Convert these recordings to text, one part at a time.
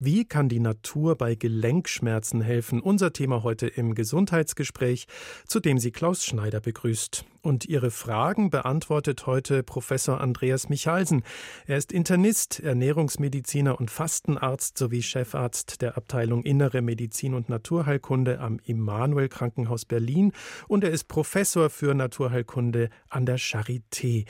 Wie kann die Natur bei Gelenkschmerzen helfen? Unser Thema heute im Gesundheitsgespräch, zu dem sie Klaus Schneider begrüßt. Und Ihre Fragen beantwortet heute Professor Andreas Michalsen. Er ist Internist, Ernährungsmediziner und Fastenarzt sowie Chefarzt der Abteilung Innere Medizin und Naturheilkunde am Immanuel Krankenhaus Berlin und er ist Professor für Naturheilkunde an der Charité.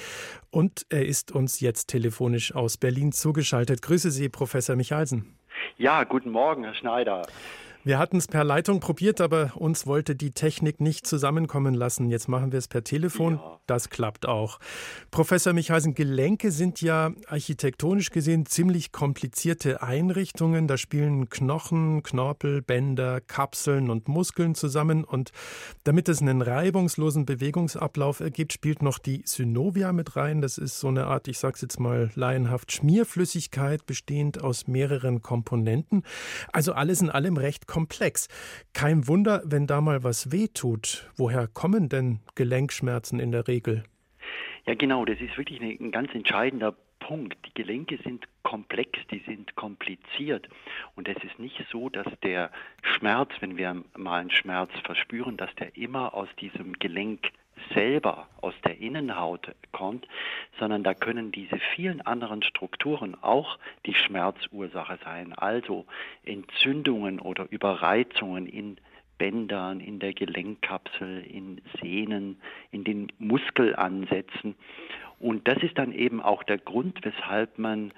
Und er ist uns jetzt telefonisch aus Berlin zugeschaltet. Grüße Sie, Professor Michalsen. Ja, guten Morgen, Herr Schneider. Wir hatten es per Leitung probiert, aber uns wollte die Technik nicht zusammenkommen lassen. Jetzt machen wir es per Telefon. Ja. Das klappt auch. Professor Michalsen, Gelenke sind ja architektonisch gesehen ziemlich komplizierte Einrichtungen. Da spielen Knochen, Knorpel, Bänder, Kapseln und Muskeln zusammen. Und damit es einen reibungslosen Bewegungsablauf ergibt, spielt noch die Synovia mit rein. Das ist so eine Art, ich sage es jetzt mal laienhaft, Schmierflüssigkeit, bestehend aus mehreren Komponenten. Also alles in allem recht komplex. Kein Wunder, wenn da mal was wehtut. Woher kommen denn Gelenkschmerzen in der Regel? Ja, genau, das ist wirklich ein ganz entscheidender Punkt. Die Gelenke sind komplex, die sind kompliziert. Und es ist nicht so, dass der Schmerz, wenn wir mal einen Schmerz verspüren, dass der immer aus diesem Gelenk selber aus der Innenhaut kommt, sondern da können diese vielen anderen Strukturen auch die Schmerzursache sein. Also Entzündungen oder Überreizungen in Bändern, in der Gelenkkapsel, in Sehnen, in den Muskelansätzen. Und das ist dann eben auch der Grund, weshalb man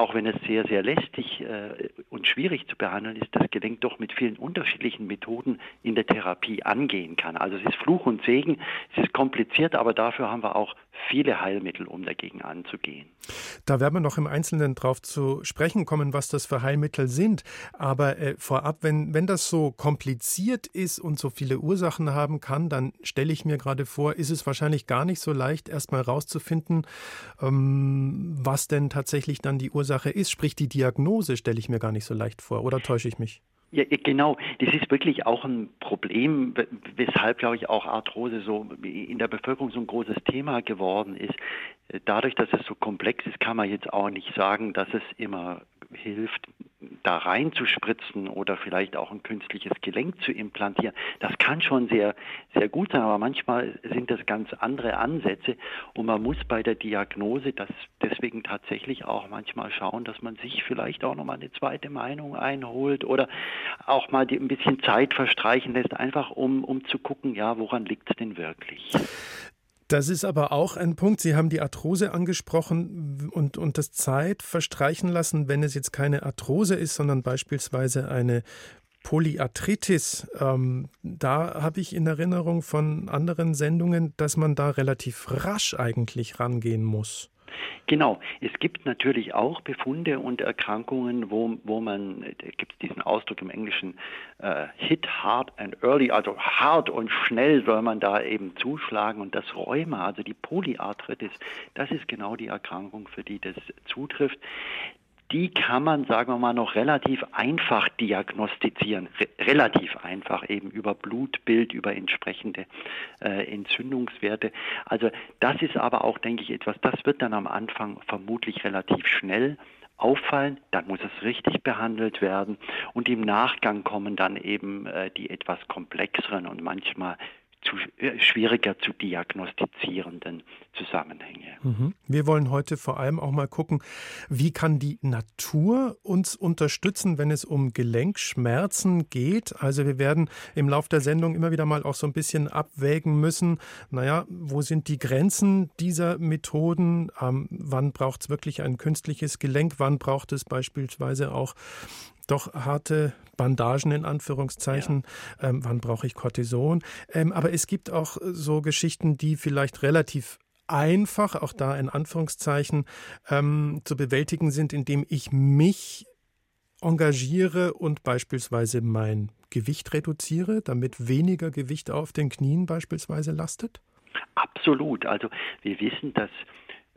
auch wenn es sehr, sehr lästig äh, und schwierig zu behandeln ist, das Gelenk doch mit vielen unterschiedlichen Methoden in der Therapie angehen kann. Also es ist Fluch und Segen, es ist kompliziert, aber dafür haben wir auch viele Heilmittel, um dagegen anzugehen. Da werden wir noch im Einzelnen drauf zu sprechen kommen, was das für Heilmittel sind. Aber äh, vorab, wenn, wenn das so kompliziert ist und so viele Ursachen haben kann, dann stelle ich mir gerade vor, ist es wahrscheinlich gar nicht so leicht, erstmal rauszufinden, ähm, was denn tatsächlich dann die Ursache ist. Sprich, die Diagnose stelle ich mir gar nicht so leicht vor. Oder täusche ich mich? Ja, genau. Das ist wirklich auch ein Problem, weshalb, glaube ich, auch Arthrose so in der Bevölkerung so ein großes Thema geworden ist. Dadurch, dass es so komplex ist, kann man jetzt auch nicht sagen, dass es immer hilft, da reinzuspritzen oder vielleicht auch ein künstliches Gelenk zu implantieren. Das kann schon sehr, sehr gut sein, aber manchmal sind das ganz andere Ansätze und man muss bei der Diagnose das deswegen tatsächlich auch manchmal schauen, dass man sich vielleicht auch nochmal eine zweite Meinung einholt oder auch mal ein bisschen Zeit verstreichen lässt, einfach um, um zu gucken, ja, woran liegt es denn wirklich? Das ist aber auch ein Punkt. Sie haben die Arthrose angesprochen und, und das Zeit verstreichen lassen, wenn es jetzt keine Arthrose ist, sondern beispielsweise eine Polyarthritis. Ähm, da habe ich in Erinnerung von anderen Sendungen, dass man da relativ rasch eigentlich rangehen muss. Genau. Es gibt natürlich auch Befunde und Erkrankungen, wo, wo man, da gibt es diesen Ausdruck im Englischen, äh, hit hard and early, also hart und schnell soll man da eben zuschlagen. Und das Rheuma, also die Polyarthritis, das ist genau die Erkrankung, für die das zutrifft die kann man, sagen wir mal, noch relativ einfach diagnostizieren. Re relativ einfach eben über Blutbild, über entsprechende äh, Entzündungswerte. Also das ist aber auch, denke ich, etwas, das wird dann am Anfang vermutlich relativ schnell auffallen, dann muss es richtig behandelt werden und im Nachgang kommen dann eben äh, die etwas komplexeren und manchmal zu, äh, schwieriger zu diagnostizierenden Zusammenhänge. Mhm. Wir wollen heute vor allem auch mal gucken, wie kann die Natur uns unterstützen, wenn es um Gelenkschmerzen geht. Also wir werden im Laufe der Sendung immer wieder mal auch so ein bisschen abwägen müssen, naja, wo sind die Grenzen dieser Methoden? Ähm, wann braucht es wirklich ein künstliches Gelenk? Wann braucht es beispielsweise auch doch harte Bandagen in Anführungszeichen. Ja. Ähm, wann brauche ich Cortison? Ähm, aber es gibt auch so Geschichten, die vielleicht relativ einfach, auch da in Anführungszeichen, ähm, zu bewältigen sind, indem ich mich engagiere und beispielsweise mein Gewicht reduziere, damit weniger Gewicht auf den Knien beispielsweise lastet? Absolut. Also wir wissen, dass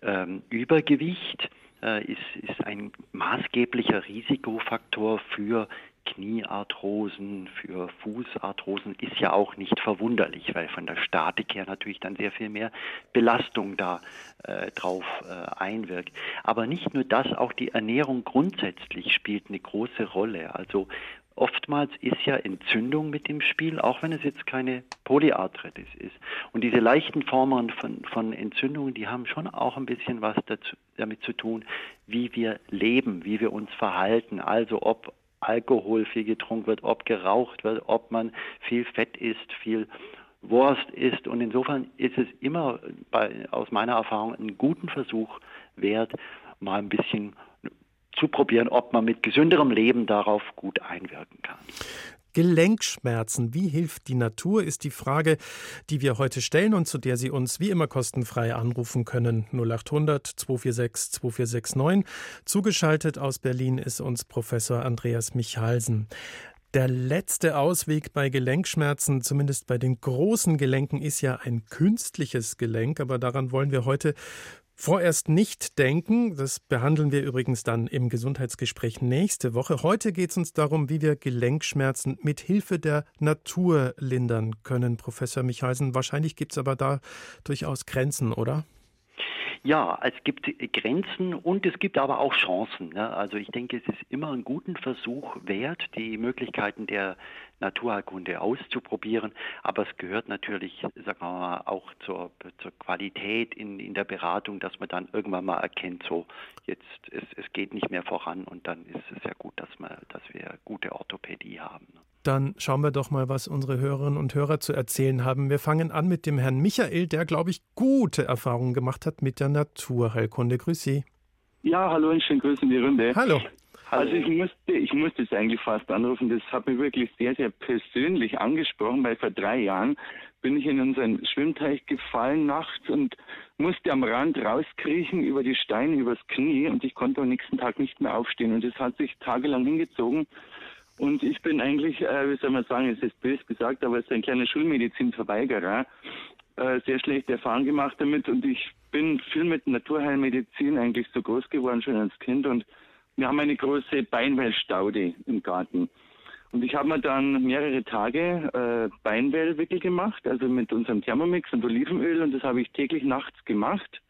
ähm, Übergewicht äh, ist, ist ein maßgeblicher Risikofaktor für Kniearthrosen, für Fußarthrosen ist ja auch nicht verwunderlich, weil von der Statik her natürlich dann sehr viel mehr Belastung da äh, drauf äh, einwirkt. Aber nicht nur das, auch die Ernährung grundsätzlich spielt eine große Rolle. Also Oftmals ist ja Entzündung mit im Spiel, auch wenn es jetzt keine Polyarthritis ist. Und diese leichten Formen von, von Entzündungen, die haben schon auch ein bisschen was dazu, damit zu tun, wie wir leben, wie wir uns verhalten. Also ob Alkohol viel getrunken wird, ob geraucht wird, ob man viel Fett isst, viel Wurst isst. Und insofern ist es immer bei, aus meiner Erfahrung einen guten Versuch wert, mal ein bisschen zu probieren, ob man mit gesünderem Leben darauf gut einwirken kann. Gelenkschmerzen. Wie hilft die Natur, ist die Frage, die wir heute stellen und zu der Sie uns wie immer kostenfrei anrufen können. 0800 246 2469. Zugeschaltet aus Berlin ist uns Professor Andreas Michalsen. Der letzte Ausweg bei Gelenkschmerzen, zumindest bei den großen Gelenken, ist ja ein künstliches Gelenk, aber daran wollen wir heute Vorerst nicht denken, das behandeln wir übrigens dann im Gesundheitsgespräch nächste Woche. Heute geht es uns darum, wie wir Gelenkschmerzen mit Hilfe der Natur lindern können, Professor Michalsen. Wahrscheinlich gibt es aber da durchaus Grenzen, oder? Ja, es gibt Grenzen und es gibt aber auch Chancen. Ne? Also ich denke, es ist immer einen guten Versuch wert, die Möglichkeiten der Naturheilkunde auszuprobieren. Aber es gehört natürlich, sagen wir mal, auch zur, zur Qualität in, in der Beratung, dass man dann irgendwann mal erkennt, so jetzt es, es geht nicht mehr voran und dann ist es ja gut, dass, wir, dass wir gute Orthopädie haben. Ne? Dann schauen wir doch mal, was unsere Hörerinnen und Hörer zu erzählen haben. Wir fangen an mit dem Herrn Michael, der, glaube ich, gute Erfahrungen gemacht hat mit der Naturheilkunde. Grüß Sie. Ja, hallo und schönen Grüßen die Runde. Hallo. Also ich musste, ich musste es eigentlich fast anrufen. Das hat mich wirklich sehr, sehr persönlich angesprochen, weil vor drei Jahren bin ich in unseren Schwimmteich gefallen nachts und musste am Rand rauskriechen über die Steine, übers Knie und ich konnte am nächsten Tag nicht mehr aufstehen und es hat sich tagelang hingezogen und ich bin eigentlich, äh, wie soll man sagen, es ist böse gesagt, aber es ist ein kleiner Schulmedizinverweigerer. Äh, sehr schlechte Erfahrungen gemacht damit und ich bin viel mit Naturheilmedizin eigentlich so groß geworden, schon als Kind und wir haben eine große Beinwellstaude im Garten. Und ich habe mir dann mehrere Tage äh, Beinwellwickel gemacht, also mit unserem Thermomix und Olivenöl und das habe ich täglich nachts gemacht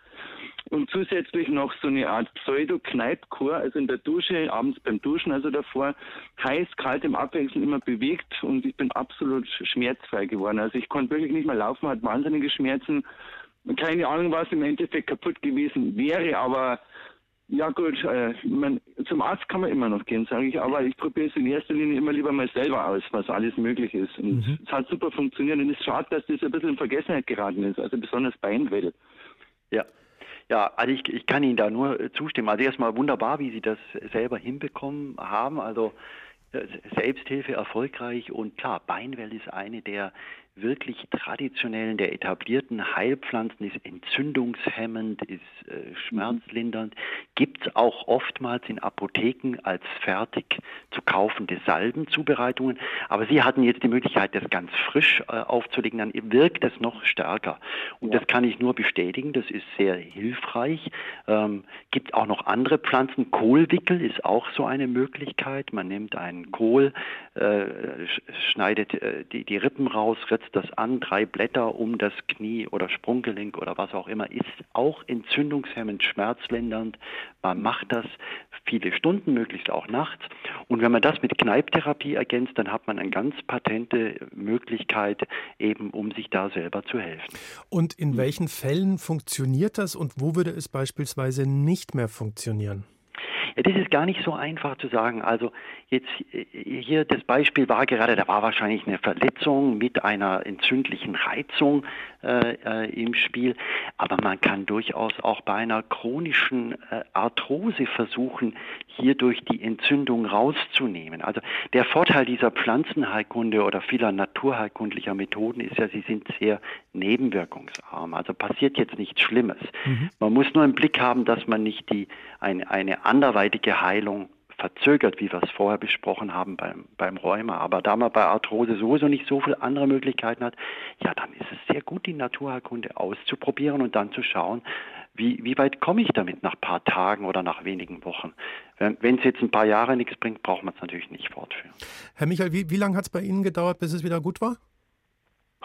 und zusätzlich noch so eine Art Pseudo-Kneipkur, also in der Dusche, abends beim Duschen, also davor, heiß, kalt im Abwechseln immer bewegt und ich bin absolut schmerzfrei geworden. Also ich konnte wirklich nicht mehr laufen, hatte wahnsinnige Schmerzen. Keine Ahnung, was im Endeffekt kaputt gewesen wäre, aber ja gut, äh, man, zum Arzt kann man immer noch gehen, sage ich, aber ich probiere es in erster Linie immer lieber mal selber aus, was alles möglich ist. Und mhm. es hat super funktioniert und es ist schade, dass das ein bisschen in Vergessenheit geraten ist, also besonders Beinwelle. Ja, ja, also ich, ich kann Ihnen da nur äh, zustimmen. Also erstmal wunderbar, wie Sie das selber hinbekommen haben. Also äh, Selbsthilfe erfolgreich und klar, Beinwell ist eine der wirklich traditionellen, der etablierten Heilpflanzen, ist entzündungshemmend, ist äh, schmerzlindernd, gibt es auch oftmals in Apotheken als fertig zu kaufende Salbenzubereitungen. Aber Sie hatten jetzt die Möglichkeit, das ganz frisch äh, aufzulegen, dann wirkt das noch stärker. Und ja. das kann ich nur bestätigen, das ist sehr hilfreich. Ähm, gibt auch noch andere Pflanzen. Kohlwickel ist auch so eine Möglichkeit. Man nimmt einen Kohl, äh, schneidet äh, die, die Rippen raus, setzt das an, drei Blätter um das Knie oder Sprunggelenk oder was auch immer, ist auch entzündungshemmend, schmerzlindernd. Man macht das viele Stunden, möglichst auch nachts. Und wenn man das mit Kneiptherapie ergänzt, dann hat man eine ganz patente Möglichkeit, eben um sich da selber zu helfen. Und in welchen Fällen funktioniert das und wo würde es beispielsweise nicht mehr funktionieren? Ja, das ist gar nicht so einfach zu sagen. Also jetzt äh, hier das Beispiel war gerade, da war wahrscheinlich eine Verletzung mit einer entzündlichen Reizung äh, äh, im Spiel, aber man kann durchaus auch bei einer chronischen äh, Arthrose versuchen, hierdurch die Entzündung rauszunehmen. Also der Vorteil dieser Pflanzenheilkunde oder vieler naturheilkundlicher Methoden ist ja, sie sind sehr nebenwirkungsarm. Also passiert jetzt nichts Schlimmes. Mhm. Man muss nur im Blick haben, dass man nicht die, ein, eine anderweitige Heilung verzögert, wie wir es vorher besprochen haben beim, beim Rheuma. Aber da man bei Arthrose sowieso nicht so viele andere Möglichkeiten hat, ja, dann ist es sehr gut, die Naturheilkunde auszuprobieren und dann zu schauen, wie, wie weit komme ich damit nach ein paar Tagen oder nach wenigen Wochen? Wenn es jetzt ein paar Jahre nichts bringt, braucht man es natürlich nicht fortführen. Herr Michael, wie, wie lange hat es bei Ihnen gedauert, bis es wieder gut war?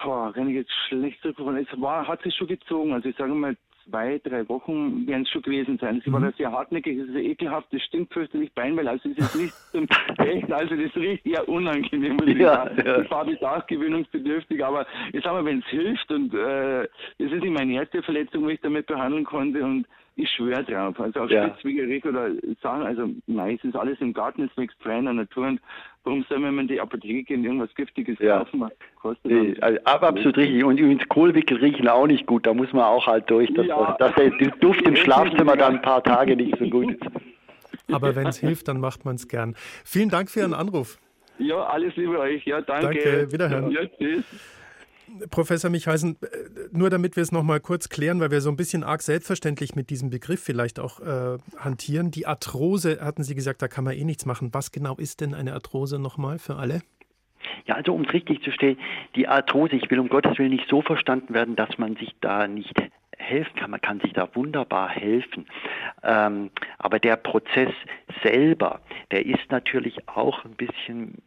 Boah, wenn ich jetzt schlecht zurückkomme, es war, hat sich schon gezogen. Also ich sage mal, zwei, drei Wochen werden es schon gewesen sein. Sie mhm. war da sehr hartnäckig, es ist ekelhaft, das stinkt fürchterlich Beinwell, also es ist nicht zum Echt, also das riecht eher unangenehm. Muss ich ja, sagen. ja. Die Farbe ist auch gewöhnungsbedürftig, aber ich sage mal, wenn es hilft und äh, das ist nicht meine erste Verletzung, wo ich damit behandeln konnte und ich schwöre drauf. Also auch ja. Spitzwegerich oder Sachen, also meistens alles im Garten, es wächst frei in der Natur und warum soll man in die Apotheke gehen, irgendwas Giftiges ja. kaufen? Kostet nee, also, absolut richtig. Und übrigens Kohlwickel riechen auch nicht gut, da muss man auch halt durch, dass, ja. dass der Duft im Schlafzimmer dann ein paar Tage nicht so gut ist. Aber wenn es hilft, dann macht man es gern. Vielen Dank für Ihren Anruf. Ja, alles Liebe euch. Ja, danke. Danke, wiederhören. Ja, tschüss. Professor Michalsen, äh, nur damit wir es noch mal kurz klären, weil wir so ein bisschen arg selbstverständlich mit diesem Begriff vielleicht auch äh, hantieren. Die Arthrose, hatten Sie gesagt, da kann man eh nichts machen. Was genau ist denn eine Arthrose nochmal für alle? Ja, also um es richtig zu stellen, die Arthrose, ich will um Gottes Willen nicht so verstanden werden, dass man sich da nicht helfen kann. Man kann sich da wunderbar helfen. Ähm, aber der Prozess selber, der ist natürlich auch ein bisschen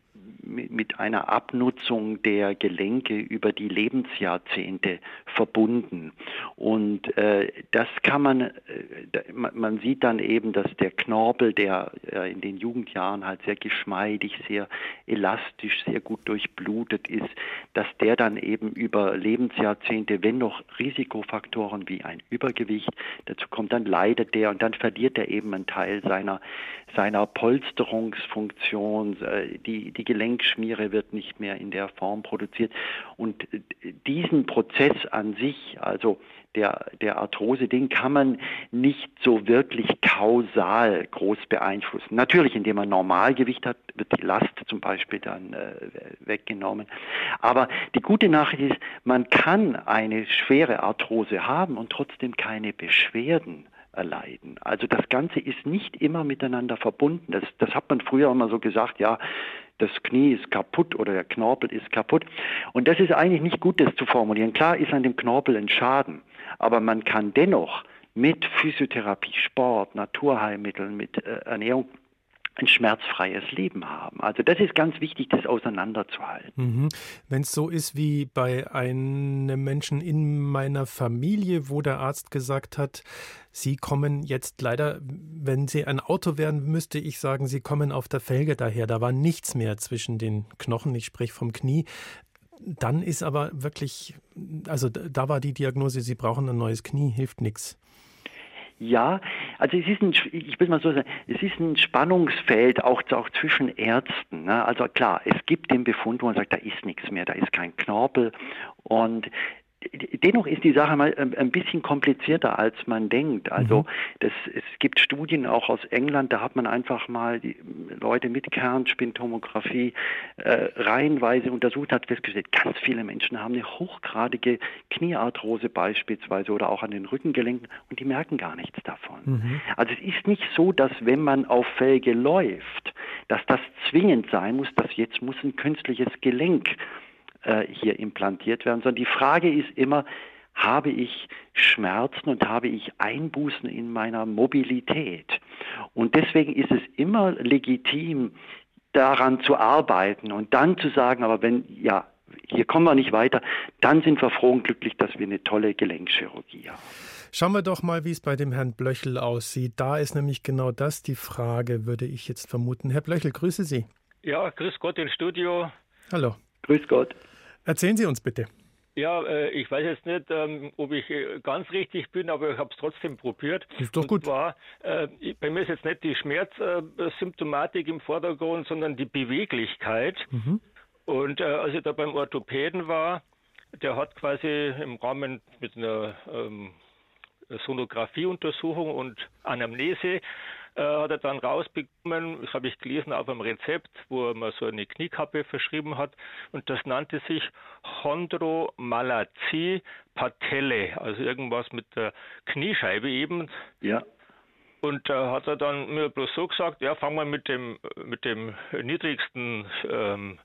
mit einer Abnutzung der Gelenke über die Lebensjahrzehnte verbunden. Und äh, das kann man, äh, man sieht dann eben, dass der Knorpel, der äh, in den Jugendjahren halt sehr geschmeidig, sehr elastisch, sehr gut durchblutet ist, dass der dann eben über Lebensjahrzehnte, wenn noch Risikofaktoren wie ein Übergewicht dazu kommt, dann leidet der und dann verliert er eben einen Teil seiner, seiner Polsterungsfunktion, äh, die, die Gelenke Gelenkschmiere wird nicht mehr in der Form produziert. Und diesen Prozess an sich, also der, der Arthrose, den kann man nicht so wirklich kausal groß beeinflussen. Natürlich, indem man Normalgewicht hat, wird die Last zum Beispiel dann äh, weggenommen. Aber die gute Nachricht ist, man kann eine schwere Arthrose haben und trotzdem keine Beschwerden erleiden. Also das Ganze ist nicht immer miteinander verbunden. Das, das hat man früher immer so gesagt, ja, das Knie ist kaputt oder der Knorpel ist kaputt. Und das ist eigentlich nicht gut, das zu formulieren. Klar ist an dem Knorpel ein Schaden, aber man kann dennoch mit Physiotherapie, Sport, Naturheilmitteln, mit äh, Ernährung ein schmerzfreies Leben haben. Also das ist ganz wichtig, das auseinanderzuhalten. Mhm. Wenn es so ist wie bei einem Menschen in meiner Familie, wo der Arzt gesagt hat, Sie kommen jetzt leider, wenn Sie ein Auto wären, müsste ich sagen, Sie kommen auf der Felge daher. Da war nichts mehr zwischen den Knochen, ich spreche vom Knie. Dann ist aber wirklich, also da war die Diagnose, Sie brauchen ein neues Knie, hilft nichts. Ja, also es ist ein, ich will mal so sagen, es ist ein Spannungsfeld auch, auch zwischen Ärzten. Ne? Also klar, es gibt den Befund, wo man sagt, da ist nichts mehr, da ist kein Knorpel und Dennoch ist die Sache mal ähm, ein bisschen komplizierter, als man denkt. Also mhm. das, es gibt Studien auch aus England, da hat man einfach mal die Leute mit Kernspintomographie äh, reihenweise untersucht, hat festgestellt, ganz viele Menschen haben eine hochgradige Kniearthrose beispielsweise oder auch an den Rückengelenken und die merken gar nichts davon. Mhm. Also es ist nicht so, dass wenn man auf Felge läuft, dass das zwingend sein muss, dass jetzt muss ein künstliches Gelenk äh, hier implantiert werden, sondern die Frage ist immer, habe ich Schmerzen und habe ich Einbußen in meiner Mobilität? Und deswegen ist es immer legitim, daran zu arbeiten und dann zu sagen, aber wenn, ja, hier kommen wir nicht weiter, dann sind wir froh und glücklich, dass wir eine tolle Gelenkschirurgie haben. Schauen wir doch mal, wie es bei dem Herrn Blöchel aussieht. Da ist nämlich genau das die Frage, würde ich jetzt vermuten. Herr Blöchel, grüße Sie. Ja, grüß Gott ins Studio. Hallo. Grüß Gott. Erzählen Sie uns bitte. Ja, äh, ich weiß jetzt nicht, ähm, ob ich äh, ganz richtig bin, aber ich habe es trotzdem probiert. Ist doch gut. Und zwar, äh, bei mir ist jetzt nicht die Schmerzsymptomatik im Vordergrund, sondern die Beweglichkeit. Mhm. Und als ich da beim Orthopäden war, der hat quasi im Rahmen mit einer ähm, Sonographieuntersuchung und Anamnese äh, hat er dann rausbekommen, das habe ich gelesen auf einem Rezept, wo er mir so eine Kniekappe verschrieben hat und das nannte sich Chondromalazie Patelle, also irgendwas mit der Kniescheibe eben. Ja. Und da äh, hat er dann mir bloß so gesagt, ja, fangen wir mit dem, mit dem niedrigsten ähm,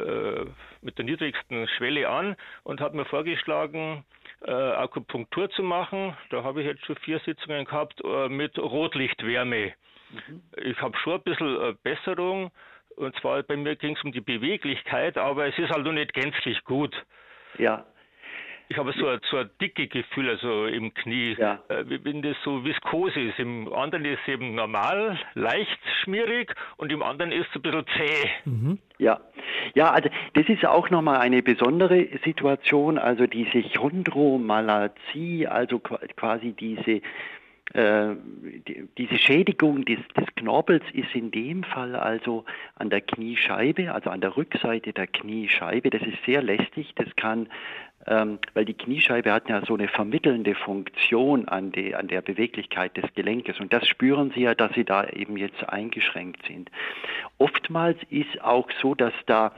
äh, mit der niedrigsten Schwelle an und hat mir vorgeschlagen, äh, Akupunktur zu machen. Da habe ich jetzt schon vier Sitzungen gehabt äh, mit Rotlichtwärme. Mhm. Ich habe schon ein bisschen äh, Besserung. Und zwar bei mir ging es um die Beweglichkeit, aber es ist halt noch nicht gänzlich gut. Ja. Ich habe so ein, so ein dicke Gefühl, also im Knie. Ja. Äh, wenn das so viskose ist. Im anderen ist es eben normal, leicht schmierig und im anderen ist es ein bisschen zäh. Mhm. Ja. Ja, also das ist auch nochmal eine besondere Situation. Also diese Chondromalazie, also quasi diese äh, diese Schädigung des, des, Knorpels ist in dem Fall also an der Kniescheibe, also an der Rückseite der Kniescheibe. Das ist sehr lästig. Das kann, ähm, weil die Kniescheibe hat ja so eine vermittelnde Funktion an, die, an der Beweglichkeit des Gelenkes. Und das spüren Sie ja, dass Sie da eben jetzt eingeschränkt sind. Oftmals ist auch so, dass da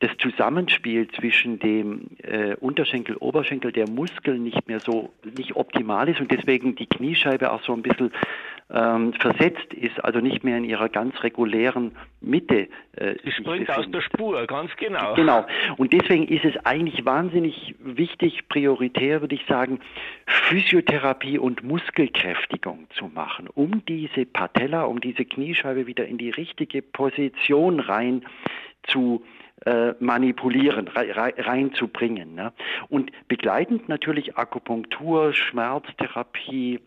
das Zusammenspiel zwischen dem äh, Unterschenkel, Oberschenkel, der Muskel nicht mehr so nicht optimal ist und deswegen die Kniescheibe auch so ein bisschen ähm, versetzt ist, also nicht mehr in ihrer ganz regulären Mitte. Äh, Sie springt aus der Spur, ganz genau. Genau. Und deswegen ist es eigentlich wahnsinnig wichtig, prioritär würde ich sagen, Physiotherapie und Muskelkräftigung zu machen, um diese Patella, um diese Kniescheibe wieder in die richtige Position rein zu äh, manipulieren, reinzubringen. Ne? Und begleitend natürlich Akupunktur, Schmerztherapie,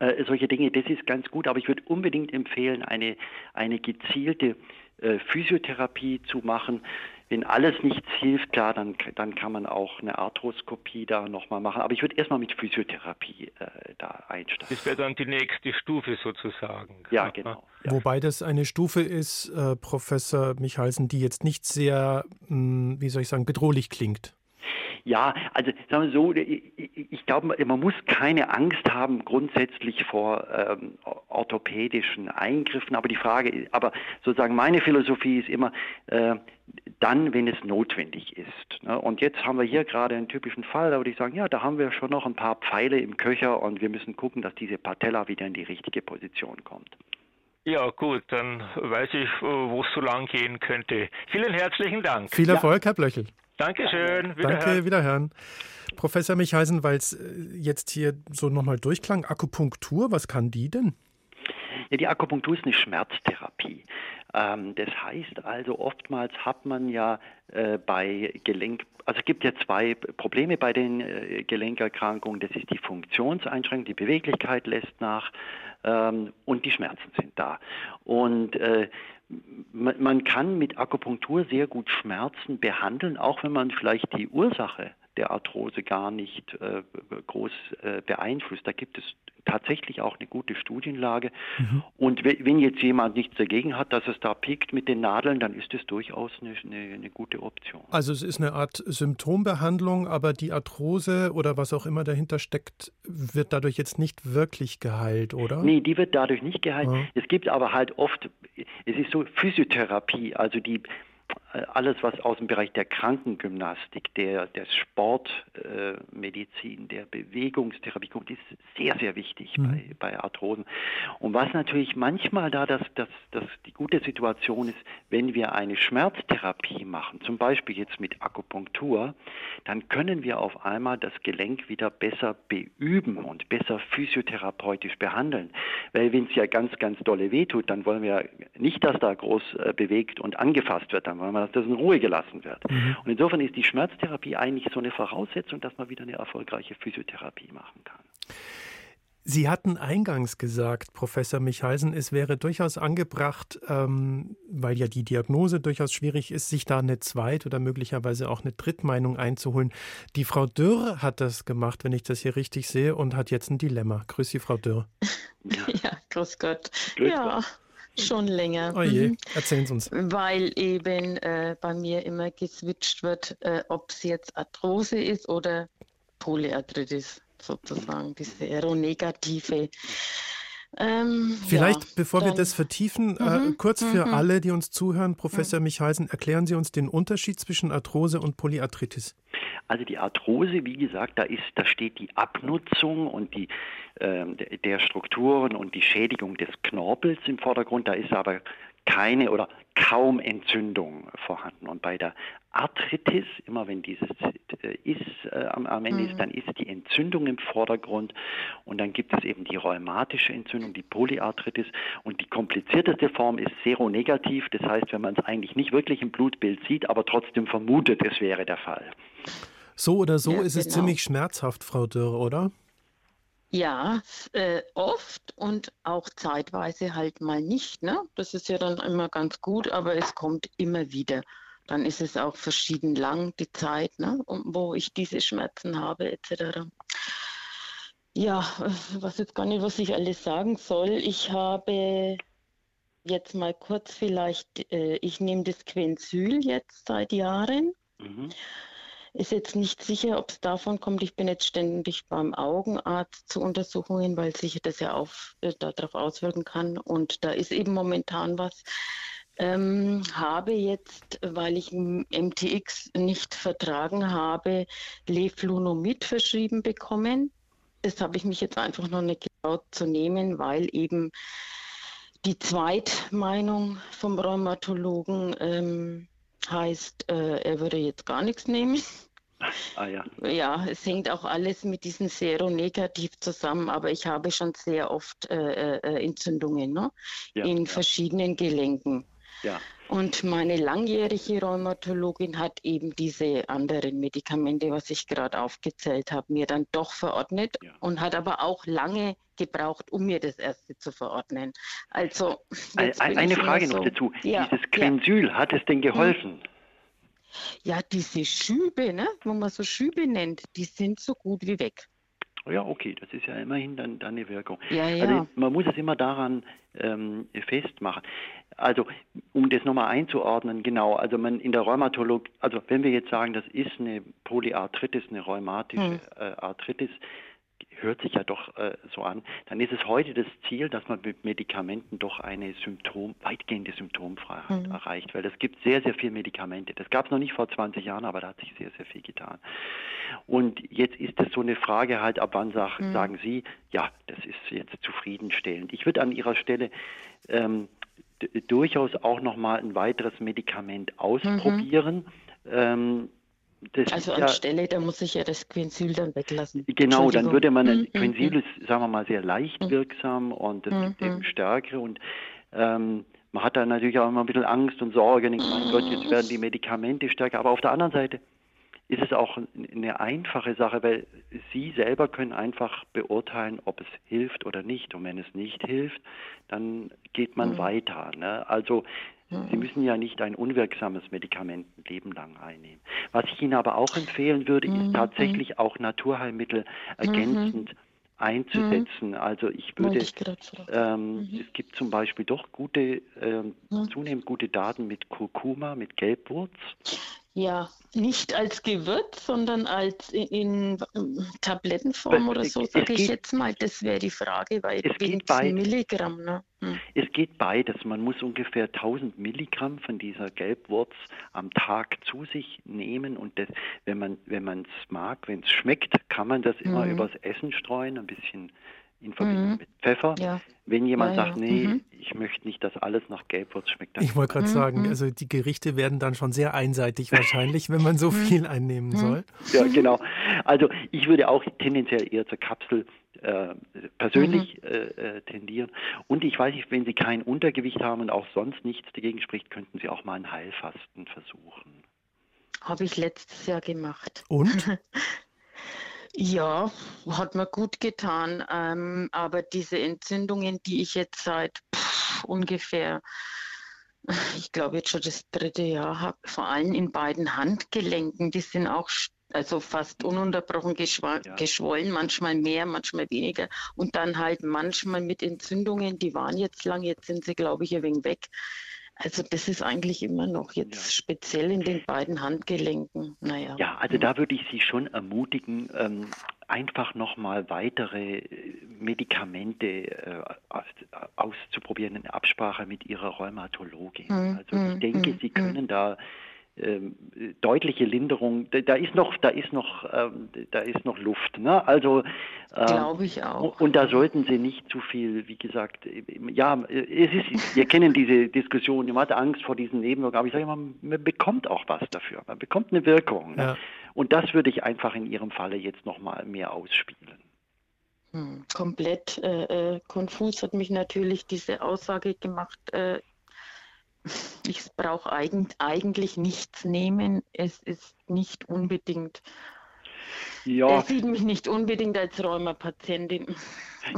äh, solche Dinge, das ist ganz gut, aber ich würde unbedingt empfehlen, eine, eine gezielte äh, Physiotherapie zu machen. Wenn alles nichts hilft, klar, dann, dann kann man auch eine Arthroskopie da nochmal machen. Aber ich würde erstmal mit Physiotherapie äh, da einsteigen. Das wäre dann die nächste Stufe sozusagen. Ja, genau. Ja. Wobei das eine Stufe ist, äh, Professor Michalsen, die jetzt nicht sehr, mh, hm, wie soll ich sagen, bedrohlich klingt. Ja, also sagen wir so, ich glaube, man muss keine Angst haben grundsätzlich vor ähm, orthopädischen Eingriffen. Aber die Frage, aber sozusagen meine Philosophie ist immer, äh, dann, wenn es notwendig ist. Ne? Und jetzt haben wir hier gerade einen typischen Fall, da würde ich sagen, ja, da haben wir schon noch ein paar Pfeile im Köcher und wir müssen gucken, dass diese Patella wieder in die richtige Position kommt. Ja, gut, dann weiß ich, wo es so lang gehen könnte. Vielen herzlichen Dank. Viel Erfolg, ja. Herr Blöchel. Dankeschön. Wiederhören. Danke, wiederhören. Professor Michheisen, weil es äh, jetzt hier so nochmal durchklang, Akupunktur, was kann die denn? Ja, die Akupunktur ist eine Schmerztherapie. Ähm, das heißt also, oftmals hat man ja äh, bei Gelenk, also es gibt ja zwei Probleme bei den äh, Gelenkerkrankungen. Das ist die Funktionseinschränkung, die Beweglichkeit lässt nach ähm, und die Schmerzen sind da. Und äh, man kann mit Akupunktur sehr gut Schmerzen behandeln, auch wenn man vielleicht die Ursache der Arthrose gar nicht äh, groß äh, beeinflusst. Da gibt es tatsächlich auch eine gute Studienlage. Mhm. Und wenn jetzt jemand nichts dagegen hat, dass es da piekt mit den Nadeln, dann ist es durchaus eine, eine, eine, gute Option. Also es ist eine Art Symptombehandlung, aber die Arthrose oder was auch immer dahinter steckt, wird dadurch jetzt nicht wirklich geheilt, oder? Nee, die wird dadurch nicht geheilt. Ja. Es gibt aber halt oft, es ist so Physiotherapie, also die alles, was aus dem Bereich der Krankengymnastik, der, der Sportmedizin, äh, der Bewegungstherapie kommt, ist sehr, sehr wichtig mhm. bei, bei Arthrosen. Und was natürlich manchmal da das, das, das die gute Situation ist, wenn wir eine Schmerztherapie machen, zum Beispiel jetzt mit Akupunktur, dann können wir auf einmal das Gelenk wieder besser beüben und besser physiotherapeutisch behandeln. Weil wenn es ja ganz, ganz dolle wehtut, dann wollen wir nicht, dass da groß äh, bewegt und angefasst wird, dann wollen wir dass das in Ruhe gelassen wird. Mhm. Und insofern ist die Schmerztherapie eigentlich so eine Voraussetzung, dass man wieder eine erfolgreiche Physiotherapie machen kann. Sie hatten eingangs gesagt, Professor Michalsen, es wäre durchaus angebracht, ähm, weil ja die Diagnose durchaus schwierig ist, sich da eine Zweit- oder möglicherweise auch eine Drittmeinung einzuholen. Die Frau Dürr hat das gemacht, wenn ich das hier richtig sehe, und hat jetzt ein Dilemma. Grüß Sie, Frau Dürr. Ja, grüß Gott. Grüß ja. Gott. Schon länger. Oh je, mhm. erzählen Sie uns. Weil eben äh, bei mir immer geswitcht wird, äh, ob es jetzt Arthrose ist oder Polyarthritis sozusagen, diese aeronegative. Ähm, Vielleicht, ja, bevor dann, wir das vertiefen, äh, mhm, kurz für mhm. alle, die uns zuhören, Professor mhm. Michalsen, erklären Sie uns den Unterschied zwischen Arthrose und Polyarthritis. Also die Arthrose, wie gesagt, da ist, da steht die Abnutzung und die äh, der Strukturen und die Schädigung des Knorpels im Vordergrund. Da ist aber keine oder kaum Entzündung vorhanden. Und bei der Arthritis, immer wenn dieses äh, ist äh, am, am, Ende mhm. ist, dann ist die Entzündung im Vordergrund und dann gibt es eben die rheumatische Entzündung, die Polyarthritis und die komplizierteste Form ist seronegativ, das heißt, wenn man es eigentlich nicht wirklich im Blutbild sieht, aber trotzdem vermutet, es wäre der Fall. So oder so ja, ist genau. es ziemlich schmerzhaft, Frau Dürr, oder? Ja, äh, oft und auch zeitweise halt mal nicht. Ne? Das ist ja dann immer ganz gut, aber es kommt immer wieder. Dann ist es auch verschieden lang, die Zeit, ne? wo ich diese Schmerzen habe, etc. Ja, ich weiß jetzt gar nicht, was ich alles sagen soll. Ich habe jetzt mal kurz vielleicht, äh, ich nehme das Quenzyl jetzt seit Jahren. Mhm. Ist jetzt nicht sicher, ob es davon kommt. Ich bin jetzt ständig beim Augenarzt zu Untersuchungen, weil sich das ja auf, äh, darauf auswirken kann. Und da ist eben momentan was. Ähm, habe jetzt, weil ich MTX nicht vertragen habe, Leflunomid verschrieben bekommen. Das habe ich mich jetzt einfach noch nicht getraut zu nehmen, weil eben die Zweitmeinung vom Rheumatologen ähm, heißt, äh, er würde jetzt gar nichts nehmen. Ah, ja. ja, es hängt auch alles mit diesem Seronegativ zusammen, aber ich habe schon sehr oft äh, äh, Entzündungen ne? Ja, in ja. verschiedenen Gelenken. Ja. Und meine langjährige Rheumatologin hat eben diese anderen Medikamente, was ich gerade aufgezählt habe, mir dann doch verordnet ja. und hat aber auch lange gebraucht, um mir das erste zu verordnen. Also eine Frage noch so. dazu. Ja, Dieses Quensyl, ja. hat es denn geholfen? Ja, diese Schübe, ne, wo man so Schübe nennt, die sind so gut wie weg. Ja, okay, das ist ja immerhin dann, dann eine Wirkung. Ja, ja. Also man muss es immer daran ähm, festmachen. Also um das nochmal einzuordnen, genau, also man in der Rheumatologie, also wenn wir jetzt sagen, das ist eine Polyarthritis, eine rheumatische hm. äh, Arthritis, hört sich ja doch äh, so an, dann ist es heute das Ziel, dass man mit Medikamenten doch eine Symptom, weitgehende Symptomfreiheit mhm. erreicht, weil es gibt sehr, sehr viele Medikamente. Das gab es noch nicht vor 20 Jahren, aber da hat sich sehr, sehr viel getan. Und jetzt ist es so eine Frage halt, ab wann sag, mhm. sagen Sie, ja, das ist jetzt zufriedenstellend. Ich würde an Ihrer Stelle ähm, durchaus auch nochmal ein weiteres Medikament ausprobieren. Mhm. Ähm, das also anstelle, ja, da muss ich ja das Quincyl dann weglassen. Genau, dann würde man, ein mhm, Quincyl ist, sagen wir mal, sehr leicht mhm. wirksam und es gibt eben Stärke und ähm, man hat da natürlich auch immer ein bisschen Angst und Sorge, denkt, mein Gott, jetzt werden die Medikamente stärker. Aber auf der anderen Seite ist es auch eine einfache Sache, weil Sie selber können einfach beurteilen, ob es hilft oder nicht. Und wenn es nicht hilft, dann geht man mhm. weiter. Ne? Also Sie müssen ja nicht ein unwirksames Medikament ein Leben lang einnehmen. Was ich Ihnen aber auch empfehlen würde, ist mhm. tatsächlich auch Naturheilmittel ergänzend mhm. einzusetzen. Also ich würde, ähm, mhm. es gibt zum Beispiel doch gute, ähm, zunehmend gute Daten mit Kurkuma, mit Gelbwurz. Ja, nicht als Gewürz, sondern als in, in Tablettenform oder so, sage ich jetzt mal. Das wäre die Frage, weil es geht beides. Milligramm. Ne? Hm. Es geht beides. Man muss ungefähr 1000 Milligramm von dieser Gelbwurz am Tag zu sich nehmen und das, wenn man wenn man es mag, wenn es schmeckt, kann man das immer mhm. übers Essen streuen, ein bisschen in Verbindung mhm. mit Pfeffer. Ja. Wenn jemand ja, sagt, nee, mhm. ich möchte nicht, dass alles nach Gelbwurz schmeckt. ich wollte gerade mhm. sagen, also die Gerichte werden dann schon sehr einseitig wahrscheinlich, wenn man so mhm. viel einnehmen mhm. soll. Ja, genau. Also ich würde auch tendenziell eher zur Kapsel äh, persönlich äh, äh, tendieren. Und ich weiß nicht, wenn Sie kein Untergewicht haben und auch sonst nichts dagegen spricht, könnten Sie auch mal ein Heilfasten versuchen. Habe ich letztes Jahr gemacht. Und? Ja, hat mir gut getan. Ähm, aber diese Entzündungen, die ich jetzt seit pff, ungefähr, ich glaube jetzt schon das dritte Jahr habe, vor allem in beiden Handgelenken, die sind auch also fast ununterbrochen geschw ja. geschwollen, manchmal mehr, manchmal weniger. Und dann halt manchmal mit Entzündungen, die waren jetzt lang, jetzt sind sie, glaube ich, ein wenig weg. Also das ist eigentlich immer noch jetzt ja. speziell in den beiden Handgelenken. Naja. Ja, also da würde ich Sie schon ermutigen, ähm, einfach nochmal weitere äh, Medikamente äh, auszuprobieren in Absprache mit Ihrer Rheumatologin. Mhm. Also ich hm, denke, mhm. Sie können da deutliche Linderung. Da ist noch, da ist noch, ähm, da ist noch Luft. Ne? Also ähm, glaube ich auch. Und da sollten Sie nicht zu viel, wie gesagt, ja, es ist, wir kennen diese Diskussion. Man hat Angst vor diesen Nebenwirkungen, aber ich sage immer, man bekommt auch was dafür. Man bekommt eine Wirkung. Ne? Ja. Und das würde ich einfach in Ihrem Falle jetzt noch mal mehr ausspielen. Hm, komplett äh, äh, konfus hat mich natürlich diese Aussage gemacht, äh, ich brauche eigen, eigentlich nichts nehmen. Es ist nicht unbedingt. Ja. Er sieht mich nicht unbedingt als Rheumapatientin.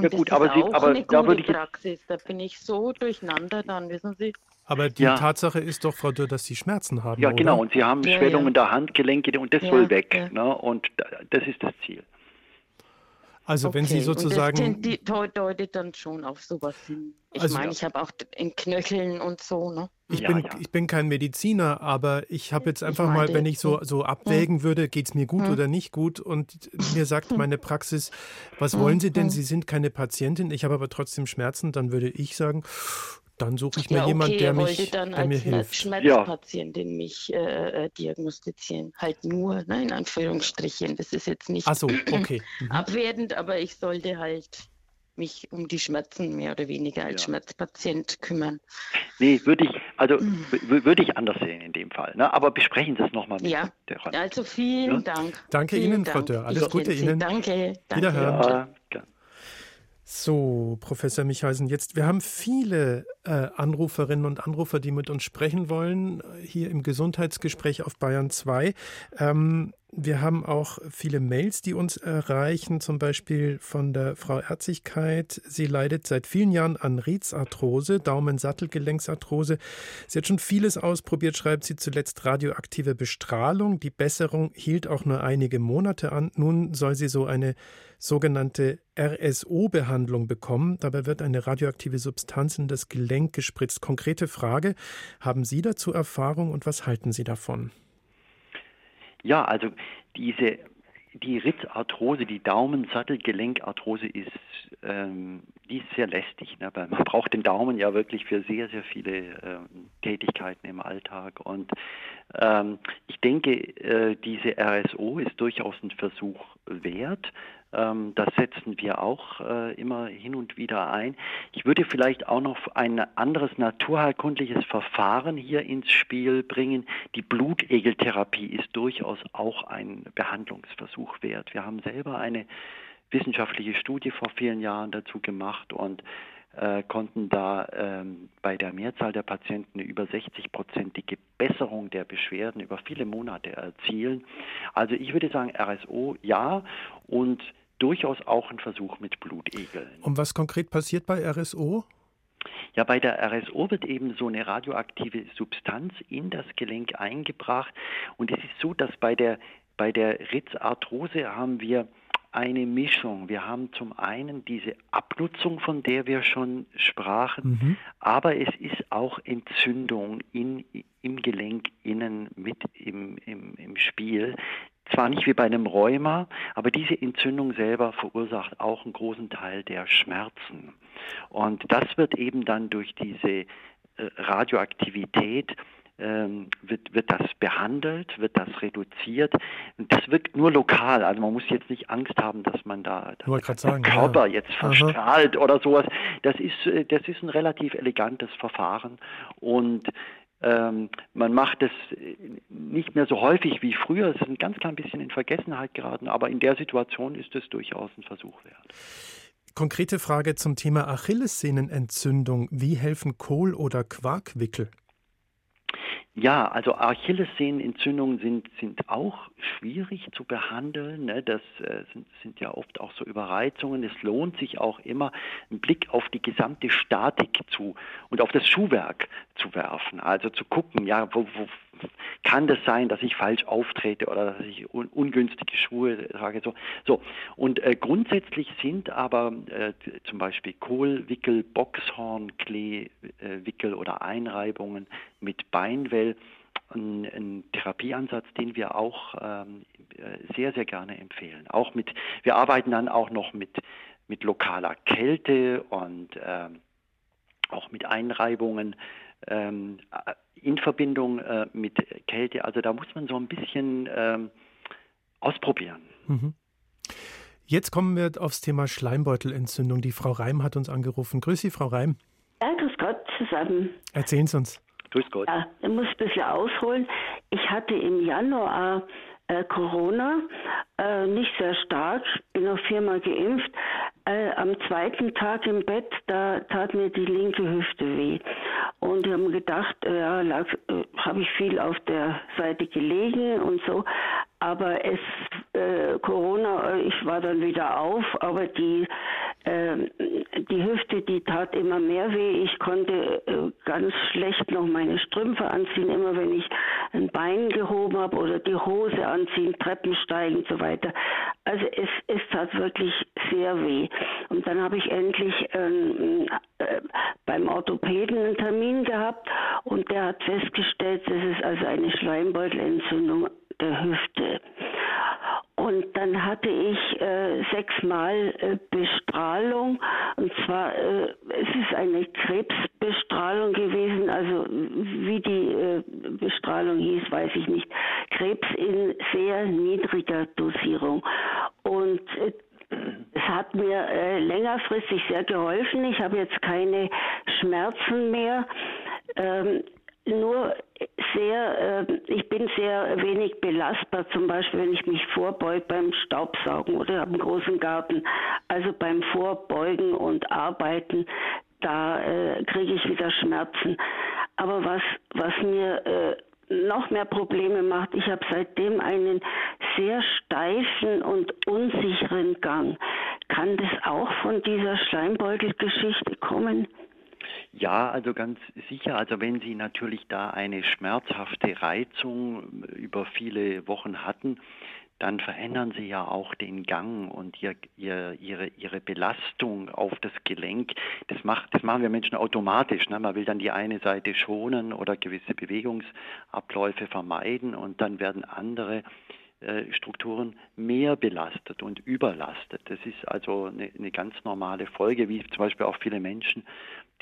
Ja gut, das aber, ist Sie, auch aber eine da würde ich Praxis. Da bin ich so durcheinander dann, wissen Sie. Aber die ja. Tatsache ist doch, Frau Dürr, dass Sie Schmerzen haben. Ja, oder? genau. Und Sie haben ja, Schwellungen ja. der Handgelenke und das soll weg. Ne? Und das ist das Ziel. Also okay. wenn Sie sozusagen... Und das deutet dann schon auf sowas hin. Ich also, meine, ich habe auch in Knöcheln und so, ne? Ich, ja, bin, ja. ich bin kein Mediziner, aber ich habe jetzt einfach meine, mal, wenn ich so, so hm. abwägen hm. würde, geht es mir gut hm. oder nicht gut und mir sagt hm. meine Praxis, was wollen Sie denn? Hm. Sie sind keine Patientin, ich habe aber trotzdem Schmerzen, dann würde ich sagen, dann suche ich mir ja, okay, jemand, der, mich, dann der mir hilft. Schmerzpatientin ja. mich äh, äh, diagnostizieren. Halt nur, ne, in Anführungsstrichen. Das ist jetzt nicht so, okay. Mhm. abwertend, aber ich sollte halt mich um die Schmerzen mehr oder weniger als ja. Schmerzpatient kümmern. Nee, würde ich, also mhm. würde ich anders sehen in dem Fall. Ne? Aber besprechen Sie es nochmal mit ja. der Rolle. Also vielen ja? Dank. Danke vielen Ihnen, Dank. Frau Dörr. Alles ich Gute Ihnen. Danke. danke. Wiederhören. Ja, so, Professor Michalsen, jetzt, wir haben viele äh, Anruferinnen und Anrufer, die mit uns sprechen wollen, äh, hier im Gesundheitsgespräch auf Bayern 2. Ähm, wir haben auch viele Mails, die uns erreichen, zum Beispiel von der Frau Ärzigkeit. Sie leidet seit vielen Jahren an Riezarthrose, Daumensattelgelenksarthrose. Sie hat schon vieles ausprobiert, schreibt sie zuletzt radioaktive Bestrahlung. Die Besserung hielt auch nur einige Monate an. Nun soll sie so eine sogenannte RSO-Behandlung bekommen. Dabei wird eine radioaktive Substanz in das Gelenk gespritzt. Konkrete Frage, haben Sie dazu Erfahrung und was halten Sie davon? Ja, also diese die Ritzarthrose, die Daumensattelgelenkarthrose ist, ähm, die ist sehr lästig. Ne? Weil man braucht den Daumen ja wirklich für sehr, sehr viele ähm, Tätigkeiten im Alltag. Und ähm, ich denke, äh, diese RSO ist durchaus ein Versuch wert. Ähm, das setzen wir auch äh, immer hin und wieder ein. Ich würde vielleicht auch noch ein anderes naturheilkundliches Verfahren hier ins Spiel bringen. Die Blutegeltherapie ist durchaus auch ein Behandlungsversuch wert. Wir haben selber eine wissenschaftliche Studie vor vielen Jahren dazu gemacht und äh, konnten da ähm, bei der Mehrzahl der Patienten eine über 60-prozentige Besserung der Beschwerden über viele Monate erzielen. Also ich würde sagen, RSO ja und durchaus auch ein Versuch mit Blutegeln. Und was konkret passiert bei RSO? Ja, bei der RSO wird eben so eine radioaktive Substanz in das Gelenk eingebracht. Und es ist so, dass bei der, bei der Ritzarthrose haben wir eine Mischung. Wir haben zum einen diese Abnutzung, von der wir schon sprachen, mhm. aber es ist auch Entzündung in, im Gelenk innen mit im, im, im Spiel, zwar nicht wie bei einem Rheuma, aber diese Entzündung selber verursacht auch einen großen Teil der Schmerzen. Und das wird eben dann durch diese äh, Radioaktivität ähm, wird, wird das behandelt, wird das reduziert. Das wirkt nur lokal. Also man muss jetzt nicht Angst haben, dass man da dass sagen, Körper ja. jetzt verstrahlt Aha. oder sowas. Das ist, äh, das ist ein relativ elegantes Verfahren und ähm, man macht es nicht mehr so häufig wie früher. Es ist ein ganz klein bisschen in Vergessenheit geraten, aber in der Situation ist es durchaus ein Versuch wert. Konkrete Frage zum Thema Achillessehnenentzündung. Wie helfen Kohl- oder Quarkwickel? Ja, also Achillessehnenentzündungen sind, sind auch schwierig zu behandeln. Ne? Das äh, sind, sind ja oft auch so Überreizungen. Es lohnt sich auch immer, einen Blick auf die gesamte Statik zu und auf das Schuhwerk zu werfen. Also zu gucken, ja, wo, wo kann das sein, dass ich falsch auftrete oder dass ich un ungünstige Schuhe trage. So, so. Und äh, grundsätzlich sind aber äh, zum Beispiel Kohlwickel, Boxhorn, Kleewickel äh, oder Einreibungen mit Beinwell ein, ein Therapieansatz, den wir auch ähm, äh, sehr, sehr gerne empfehlen. Auch mit, wir arbeiten dann auch noch mit, mit lokaler Kälte und ähm, auch mit Einreibungen. Ähm, in Verbindung äh, mit Kälte. Also da muss man so ein bisschen ähm, ausprobieren. Mhm. Jetzt kommen wir aufs Thema Schleimbeutelentzündung. Die Frau Reim hat uns angerufen. Grüß Sie, Frau Reim. Ja, grüß Gott zusammen. Erzählen Sie uns. Grüß Gott. Ja, ich muss ein bisschen ausholen. Ich hatte im Januar äh, Corona, äh, nicht sehr stark, bin noch viermal geimpft. Äh, am zweiten Tag im Bett, da tat mir die linke Hüfte weh. Und ich habe mir gedacht, äh, ja, äh, habe ich viel auf der Seite gelegen und so. Aber es, äh, Corona, ich war dann wieder auf, aber die die Hüfte, die tat immer mehr weh. Ich konnte äh, ganz schlecht noch meine Strümpfe anziehen, immer wenn ich ein Bein gehoben habe oder die Hose anziehen, Treppen steigen und so weiter. Also es, es tat wirklich sehr weh. Und dann habe ich endlich ähm, äh, beim Orthopäden einen Termin gehabt und der hat festgestellt, das ist also eine Schleimbeutelentzündung der Hüfte. Und dann hatte ich äh, sechsmal äh, Bestrahlung. Und zwar, äh, es ist eine Krebsbestrahlung gewesen. Also wie die äh, Bestrahlung hieß, weiß ich nicht. Krebs in sehr niedriger Dosierung. Und äh, es hat mir äh, längerfristig sehr geholfen. Ich habe jetzt keine Schmerzen mehr. Ähm, nur sehr, äh, ich bin sehr wenig belastbar, zum Beispiel wenn ich mich vorbeuge beim Staubsaugen oder einen großen Garten. Also beim Vorbeugen und Arbeiten, da äh, kriege ich wieder Schmerzen. Aber was, was mir äh, noch mehr Probleme macht, ich habe seitdem einen sehr steifen und unsicheren Gang. Kann das auch von dieser Schleimbeutelgeschichte kommen? Ja, also ganz sicher. Also wenn Sie natürlich da eine schmerzhafte Reizung über viele Wochen hatten, dann verändern Sie ja auch den Gang und ihr, ihr, ihre, ihre Belastung auf das Gelenk. Das, macht, das machen wir Menschen automatisch. Ne? Man will dann die eine Seite schonen oder gewisse Bewegungsabläufe vermeiden und dann werden andere äh, Strukturen mehr belastet und überlastet. Das ist also eine, eine ganz normale Folge, wie zum Beispiel auch viele Menschen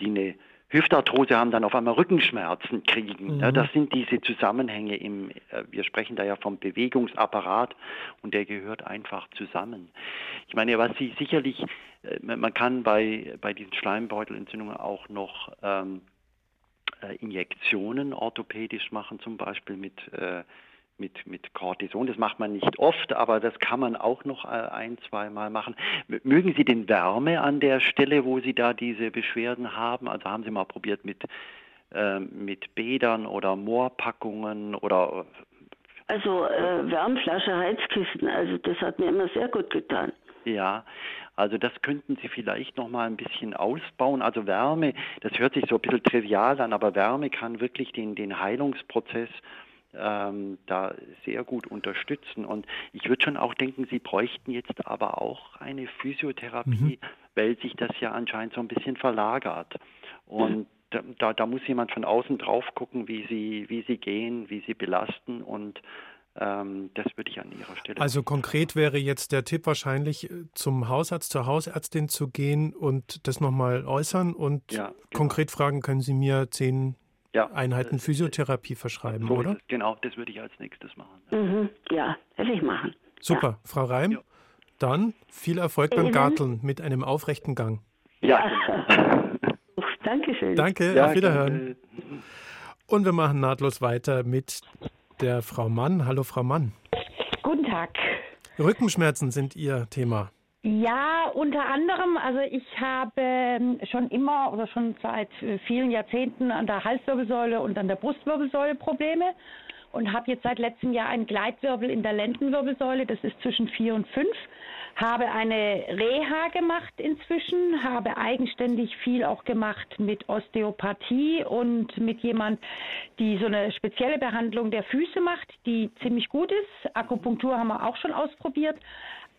die eine Hüftarthrose haben, dann auf einmal Rückenschmerzen kriegen. Mhm. Das sind diese Zusammenhänge im, äh, wir sprechen da ja vom Bewegungsapparat und der gehört einfach zusammen. Ich meine, was Sie sicherlich, äh, man kann bei, bei diesen Schleimbeutelentzündungen auch noch ähm, äh, Injektionen orthopädisch machen, zum Beispiel mit äh, mit, mit Cortison. Das macht man nicht oft, aber das kann man auch noch äh, ein, zweimal machen. Mögen Sie den Wärme an der Stelle, wo Sie da diese Beschwerden haben? Also haben Sie mal probiert mit, äh, mit Bädern oder Moorpackungen oder also äh, Wärmflasche, Heizkissen, also das hat mir immer sehr gut getan. Ja, also das könnten Sie vielleicht noch mal ein bisschen ausbauen. Also Wärme, das hört sich so ein bisschen trivial an, aber Wärme kann wirklich den, den Heilungsprozess ähm, da sehr gut unterstützen. Und ich würde schon auch denken, Sie bräuchten jetzt aber auch eine Physiotherapie, mhm. weil sich das ja anscheinend so ein bisschen verlagert. Und da, da muss jemand von außen drauf gucken, wie sie, wie sie gehen, wie sie belasten und ähm, das würde ich an Ihrer Stelle. Also konkret wäre jetzt der Tipp wahrscheinlich, äh, zum Hausarzt, zur Hausärztin zu gehen und das nochmal äußern und ja, genau. konkret fragen, können Sie mir zehn ja. Einheiten Physiotherapie verschreiben, so oder? Genau, das würde ich als nächstes machen. Mhm, ja, werde ich machen. Super, ja. Frau Reim. Ja. Dann viel Erfolg beim Garteln mit einem aufrechten Gang. Ja. Dankeschön. Danke, ja, auf Wiederhören. Danke. Und wir machen nahtlos weiter mit der Frau Mann. Hallo, Frau Mann. Guten Tag. Rückenschmerzen sind Ihr Thema. Ja, unter anderem, also ich habe ähm, schon immer oder schon seit äh, vielen Jahrzehnten an der Halswirbelsäule und an der Brustwirbelsäule Probleme und habe jetzt seit letztem Jahr einen Gleitwirbel in der Lendenwirbelsäule, das ist zwischen vier und fünf. Habe eine Reha gemacht inzwischen, habe eigenständig viel auch gemacht mit Osteopathie und mit jemand, die so eine spezielle Behandlung der Füße macht, die ziemlich gut ist. Akupunktur haben wir auch schon ausprobiert.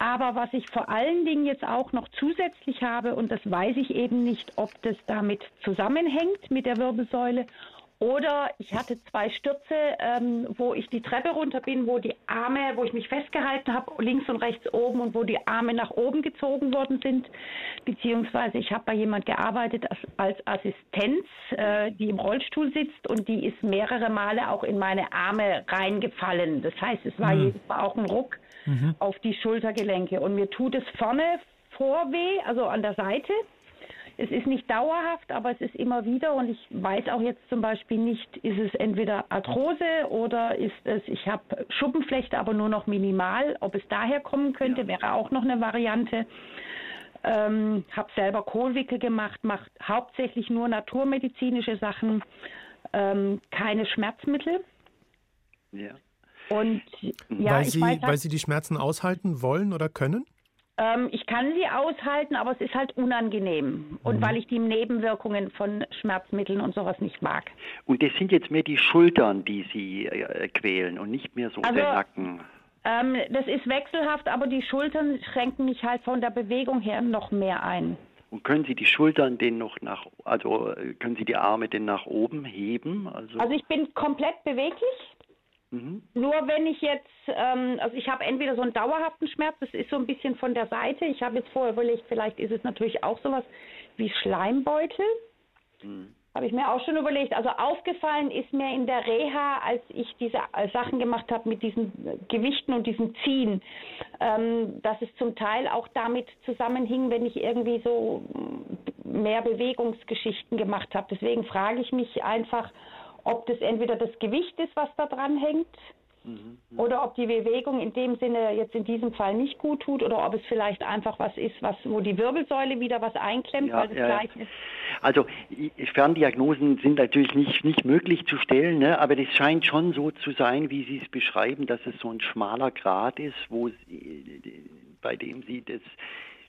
Aber was ich vor allen Dingen jetzt auch noch zusätzlich habe, und das weiß ich eben nicht, ob das damit zusammenhängt mit der Wirbelsäule Oder ich hatte zwei Stürze, ähm, wo ich die Treppe runter bin, wo die Arme, wo ich mich festgehalten habe, links und rechts oben und wo die Arme nach oben gezogen worden sind. Beziehungsweise ich habe bei jemand gearbeitet als, als Assistenz, äh, die im Rollstuhl sitzt und die ist mehrere Male auch in meine Arme reingefallen. Das heißt, es war mhm. jedes Mal auch ein Ruck mhm. auf die Schultergelenke. Und mir tut es vorne vor weh, also an der Seite. Es ist nicht dauerhaft, aber es ist immer wieder und ich weiß auch jetzt zum Beispiel nicht, ist es entweder Arthrose oder ist es, ich habe Schuppenflechte, aber nur noch minimal. Ob es daher kommen könnte, ja. wäre auch noch eine Variante. Ähm, habe selber Kohlwickel gemacht, mache hauptsächlich nur naturmedizinische Sachen, ähm, keine Schmerzmittel. Ja. Und ja, weil, Sie, weiß, weil Sie die Schmerzen aushalten wollen oder können? Ähm, ich kann sie aushalten, aber es ist halt unangenehm. Und mhm. weil ich die Nebenwirkungen von Schmerzmitteln und sowas nicht mag. Und es sind jetzt mehr die Schultern, die Sie äh, quälen und nicht mehr so also, der Nacken. Ähm, das ist wechselhaft, aber die Schultern schränken mich halt von der Bewegung her noch mehr ein. Und können Sie die Schultern denn noch nach, also äh, können Sie die Arme denn nach oben heben? Also, also ich bin komplett beweglich. Mhm. Nur wenn ich jetzt, ähm, also ich habe entweder so einen dauerhaften Schmerz, das ist so ein bisschen von der Seite. Ich habe jetzt vorher überlegt, vielleicht ist es natürlich auch sowas wie Schleimbeutel. Mhm. Habe ich mir auch schon überlegt. Also aufgefallen ist mir in der Reha, als ich diese äh, Sachen gemacht habe mit diesen Gewichten und diesem Ziehen, ähm, dass es zum Teil auch damit zusammenhing, wenn ich irgendwie so mehr Bewegungsgeschichten gemacht habe. Deswegen frage ich mich einfach, ob das entweder das Gewicht ist, was da dran hängt, mhm. oder ob die Bewegung in dem Sinne jetzt in diesem Fall nicht gut tut, oder ob es vielleicht einfach was ist, was, wo die Wirbelsäule wieder was einklemmt, ja, weil das ja, gleich ist. Also Ferndiagnosen sind natürlich nicht, nicht möglich zu stellen, ne? aber das scheint schon so zu sein, wie Sie es beschreiben, dass es so ein schmaler Grad ist, wo bei dem Sie das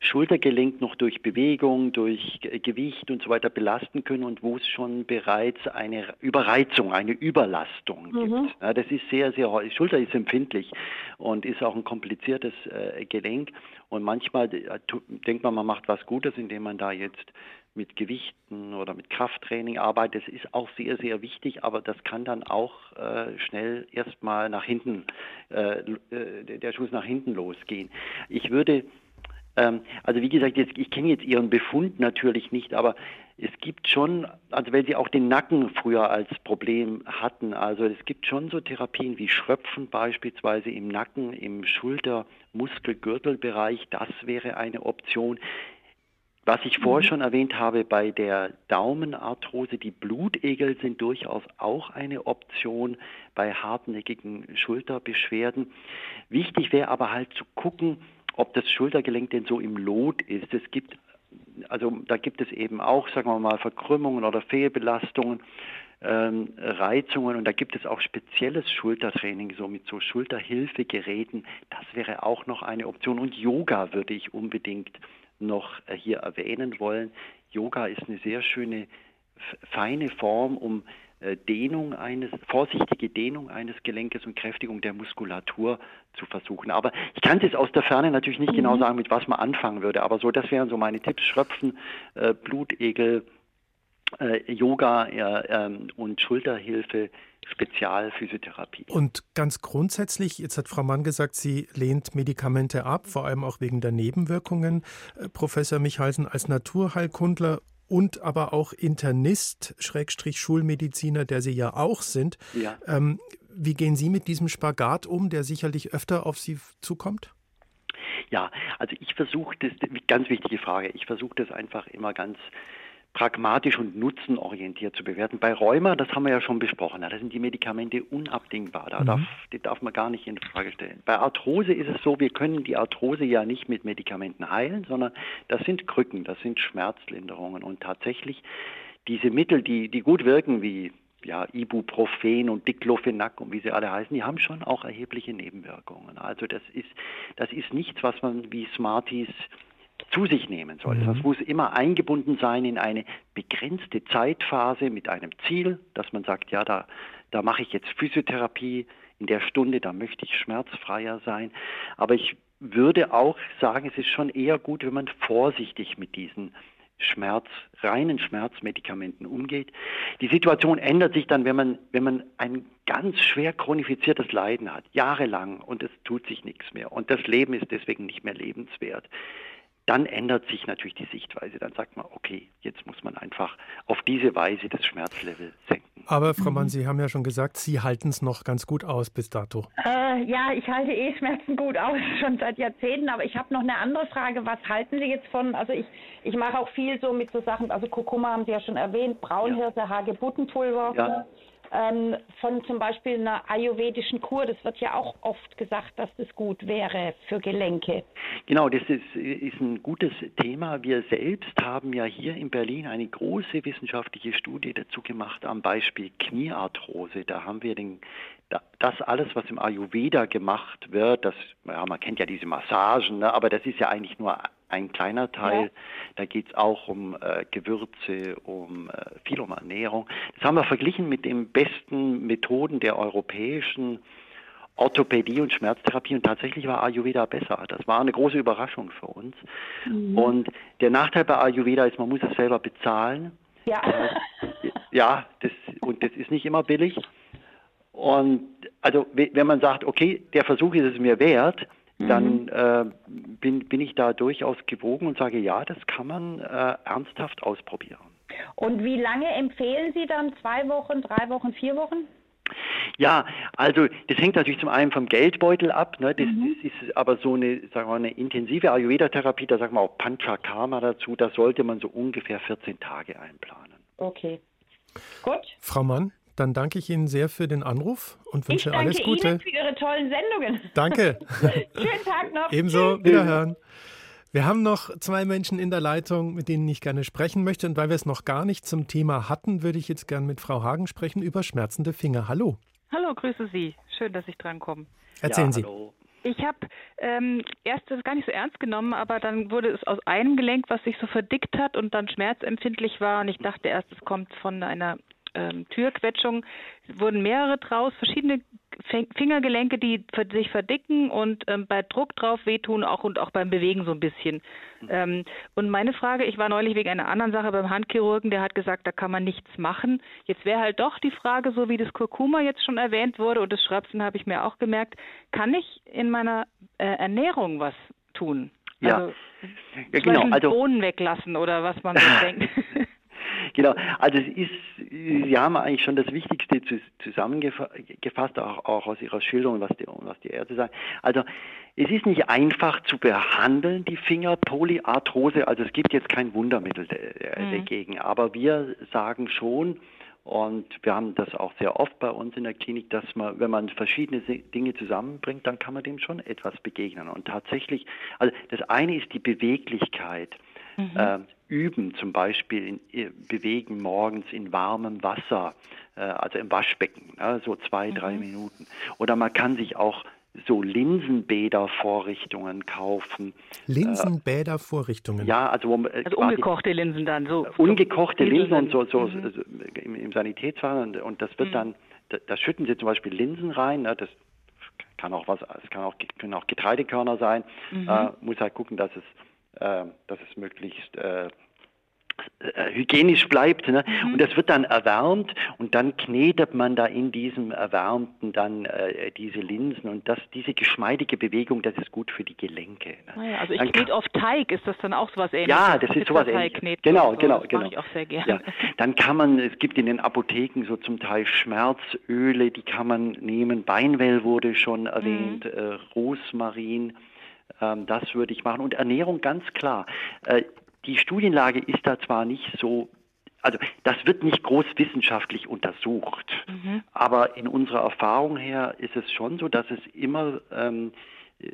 Schultergelenk noch durch Bewegung, durch Gewicht und so weiter belasten können und wo es schon bereits eine Überreizung, eine Überlastung mhm. gibt. Ja, das ist sehr, sehr häufig. Schulter ist empfindlich und ist auch ein kompliziertes äh, Gelenk und manchmal äh, denkt man, man macht was Gutes, indem man da jetzt mit Gewichten oder mit Krafttraining arbeitet. Das ist auch sehr, sehr wichtig, aber das kann dann auch äh, schnell erstmal nach hinten, äh, äh der Schuss nach hinten losgehen. Ich würde also wie gesagt, jetzt, ich kenne jetzt Ihren Befund natürlich nicht, aber es gibt schon, also weil Sie auch den Nacken früher als Problem hatten, also es gibt schon so Therapien wie Schröpfen beispielsweise im Nacken, im Schulter-Muskelgürtelbereich, das wäre eine Option. Was ich vorher mhm. schon erwähnt habe bei der Daumenarthrose, die Blutegel sind durchaus auch eine Option bei hartnäckigen Schulterbeschwerden. Wichtig wäre aber halt zu gucken, ob das Schultergelenk denn so im Lot ist. Es gibt, also da gibt es eben auch, sagen wir mal, Verkrümmungen oder Fehlbelastungen, ähm, Reizungen und da gibt es auch spezielles Schultertraining, so mit so Schulterhilfegeräten. Das wäre auch noch eine Option und Yoga würde ich unbedingt noch äh, hier erwähnen wollen. Yoga ist eine sehr schöne, feine Form, um Dehnung eines, vorsichtige Dehnung eines Gelenkes und Kräftigung der Muskulatur zu versuchen. Aber ich kann es jetzt aus der Ferne natürlich nicht genau mhm. genau sagen, mit was man anfangen würde. Aber so, das wären so meine Tipps: Schröpfen, äh, Blutegel, äh, Yoga äh, und Schulterhilfe. Spezialphysiotherapie. Und ganz grundsätzlich, jetzt hat Frau Mann gesagt, sie lehnt Medikamente ab, vor allem auch wegen der Nebenwirkungen. Äh, Professor Michalsen, als Naturheilkundler und aber auch Internist, Schrägstrich Schulmediziner, der Sie ja auch sind. Ja. Ähm, wie gehen Sie mit diesem Spagat um, der sicherlich öfter auf Sie zukommt? Ja, also ich versuche das, ganz wichtige Frage, ich versuche das einfach immer ganz pragmatisch und nutzenorientiert zu bewerten. Bei Rheuma, das haben wir ja schon besprochen, da sind die Medikamente unabdingbar. Da mhm. darf, die darf man gar nicht in Frage stellen. Bei Arthrose ist es so, wir können die Arthrose ja nicht mit Medikamenten heilen, sondern das sind Krücken, das sind Schmerzlinderungen. Und tatsächlich diese Mittel, die, die gut wirken, wie ja, Ibuprofen und Diclofenac und wie sie alle heißen, die haben schon auch erhebliche Nebenwirkungen. Also das ist, das ist nichts, was man wie Smarties zu sich nehmen soll. Mhm. Das muss immer eingebunden sein in eine begrenzte Zeitphase mit einem Ziel, dass man sagt, ja, da, da mache ich jetzt Physiotherapie in der Stunde, da möchte ich schmerzfreier sein. Aber ich würde auch sagen, es ist schon eher gut, wenn man vorsichtig mit diesen Schmerz, reinen Schmerzmedikamenten umgeht. Die Situation ändert sich dann, wenn man, wenn man ein ganz schwer chronifiziertes Leiden hat, jahrelang, und es tut sich nichts mehr. Und das Leben ist deswegen nicht mehr lebenswert dann ändert sich natürlich die Sichtweise. Dann sagt man, okay, jetzt muss man einfach auf diese Weise das Schmerzlevel senken. Aber Frau Mann, Sie haben ja schon gesagt, Sie halten es noch ganz gut aus bis dato. Äh, ja, ich halte eh Schmerzen gut aus, schon seit Jahrzehnten. Aber ich habe noch eine andere Frage. Was halten Sie jetzt von, also ich, ich mache auch viel so mit so Sachen, also Kurkuma haben Sie ja schon erwähnt, Braunhirse, ja. Hagebuttenpulver. Ja ähm, von zum Beispiel einer ayurvedischen Kur. Das wird ja auch oft gesagt, dass das gut wäre für Gelenke. Genau, das ist, ist ein gutes Thema. Wir selbst haben ja hier in Berlin eine große wissenschaftliche Studie dazu gemacht am Beispiel Kniearthrose. Da haben wir den, das alles, was im Ayurveda gemacht wird, das, ja, man kennt ja diese Massagen, ne, aber das ist ja eigentlich nur ein kleiner Teil. Ja. Da geht es auch um äh, Gewürze, um äh, viel um Ernährung. Das haben wir verglichen mit den besten Methoden der europäischen Orthopädie und Schmerztherapie und tatsächlich war Ayurveda besser. Das war eine große Überraschung für uns. Mhm. Und der Nachteil bei Ayurveda ist, man muss es selber bezahlen. Ja. Äh, ja, das, und das ist nicht immer billig. Und also wenn man sagt, okay, der Versuch ist es mir wert, dann mhm. äh, bin, bin ich da durchaus gewogen und sage, ja, das kann man äh, ernsthaft ausprobieren. Und wie lange empfehlen Sie dann? Zwei Wochen, drei Wochen, vier Wochen? Ja, also das hängt natürlich zum einen vom Geldbeutel ab. Ne? Das, mhm. das ist aber so eine, sagen wir, eine intensive Ayurveda-Therapie, da sagen wir auch Panchakarma dazu, da sollte man so ungefähr 14 Tage einplanen. Okay. Gut. Frau Mann, dann danke ich Ihnen sehr für den Anruf und wünsche alles Gute. Ich danke Ihnen für Ihre tollen Sendungen. Danke. Schönen Tag noch. Ebenso. Wiederhören. Wir haben noch zwei Menschen in der Leitung, mit denen ich gerne sprechen möchte. Und weil wir es noch gar nicht zum Thema hatten, würde ich jetzt gerne mit Frau Hagen sprechen über schmerzende Finger. Hallo. Hallo, grüße Sie. Schön, dass ich drankomme. Erzählen ja, Sie. Hallo. Ich habe ähm, erst das gar nicht so ernst genommen, aber dann wurde es aus einem Gelenk, was sich so verdickt hat und dann schmerzempfindlich war. Und ich dachte erst, es kommt von einer ähm, Türquetschung wurden mehrere draus, verschiedene Fingergelenke, die sich verdicken und ähm, bei Druck drauf wehtun auch und auch beim Bewegen so ein bisschen. Ähm, und meine Frage, ich war neulich wegen einer anderen Sache beim Handchirurgen, der hat gesagt, da kann man nichts machen. Jetzt wäre halt doch die Frage, so wie das Kurkuma jetzt schon erwähnt wurde und das Schrapsen habe ich mir auch gemerkt, kann ich in meiner äh, Ernährung was tun? Ja, also, ja genau. Also Bohnen weglassen oder was man so denkt. Genau, also es ist, Sie haben eigentlich schon das Wichtigste zusammengefasst, auch, auch aus Ihrer Schilderung, was die, was die Ärzte sagen. Also es ist nicht einfach zu behandeln, die Fingerpolyarthrose, also es gibt jetzt kein Wundermittel mhm. dagegen, aber wir sagen schon, und wir haben das auch sehr oft bei uns in der Klinik, dass man, wenn man verschiedene Dinge zusammenbringt, dann kann man dem schon etwas begegnen. Und tatsächlich, also das eine ist die Beweglichkeit. Mhm. Äh, üben, zum Beispiel in, äh, bewegen morgens in warmem Wasser, äh, also im Waschbecken, ne, so zwei, mhm. drei Minuten. Oder man kann sich auch so Linsenbädervorrichtungen kaufen. Linsenbädervorrichtungen? Ja, also, wo, also ungekochte Linsen dann so. Ungekochte Linsen und so, so, mhm. so im, im Sanitätswasser und, und, das wird mhm. dann, da, da, schütten sie zum Beispiel Linsen rein, ne, das kann auch was, es kann auch, können auch Getreidekörner sein, mhm. äh, muss halt gucken, dass es äh, dass es möglichst äh, äh, hygienisch bleibt. Ne? Mhm. Und das wird dann erwärmt und dann knetet man da in diesem Erwärmten dann äh, diese Linsen und das, diese geschmeidige Bewegung, das ist gut für die Gelenke. Ne? Ah ja, also ich knete auf Teig, ist das dann auch sowas ähnliches? Ja, das ist sowas ähnliches. Genau, so. genau, das genau. ich auch sehr gerne. Ja. Dann kann man, es gibt in den Apotheken so zum Teil Schmerzöle, die kann man nehmen. Beinwell wurde schon erwähnt, mhm. äh, Rosmarin ähm, das würde ich machen. Und Ernährung ganz klar. Äh, die Studienlage ist da zwar nicht so also das wird nicht groß wissenschaftlich untersucht, mhm. aber in unserer Erfahrung her ist es schon so, dass es immer ähm,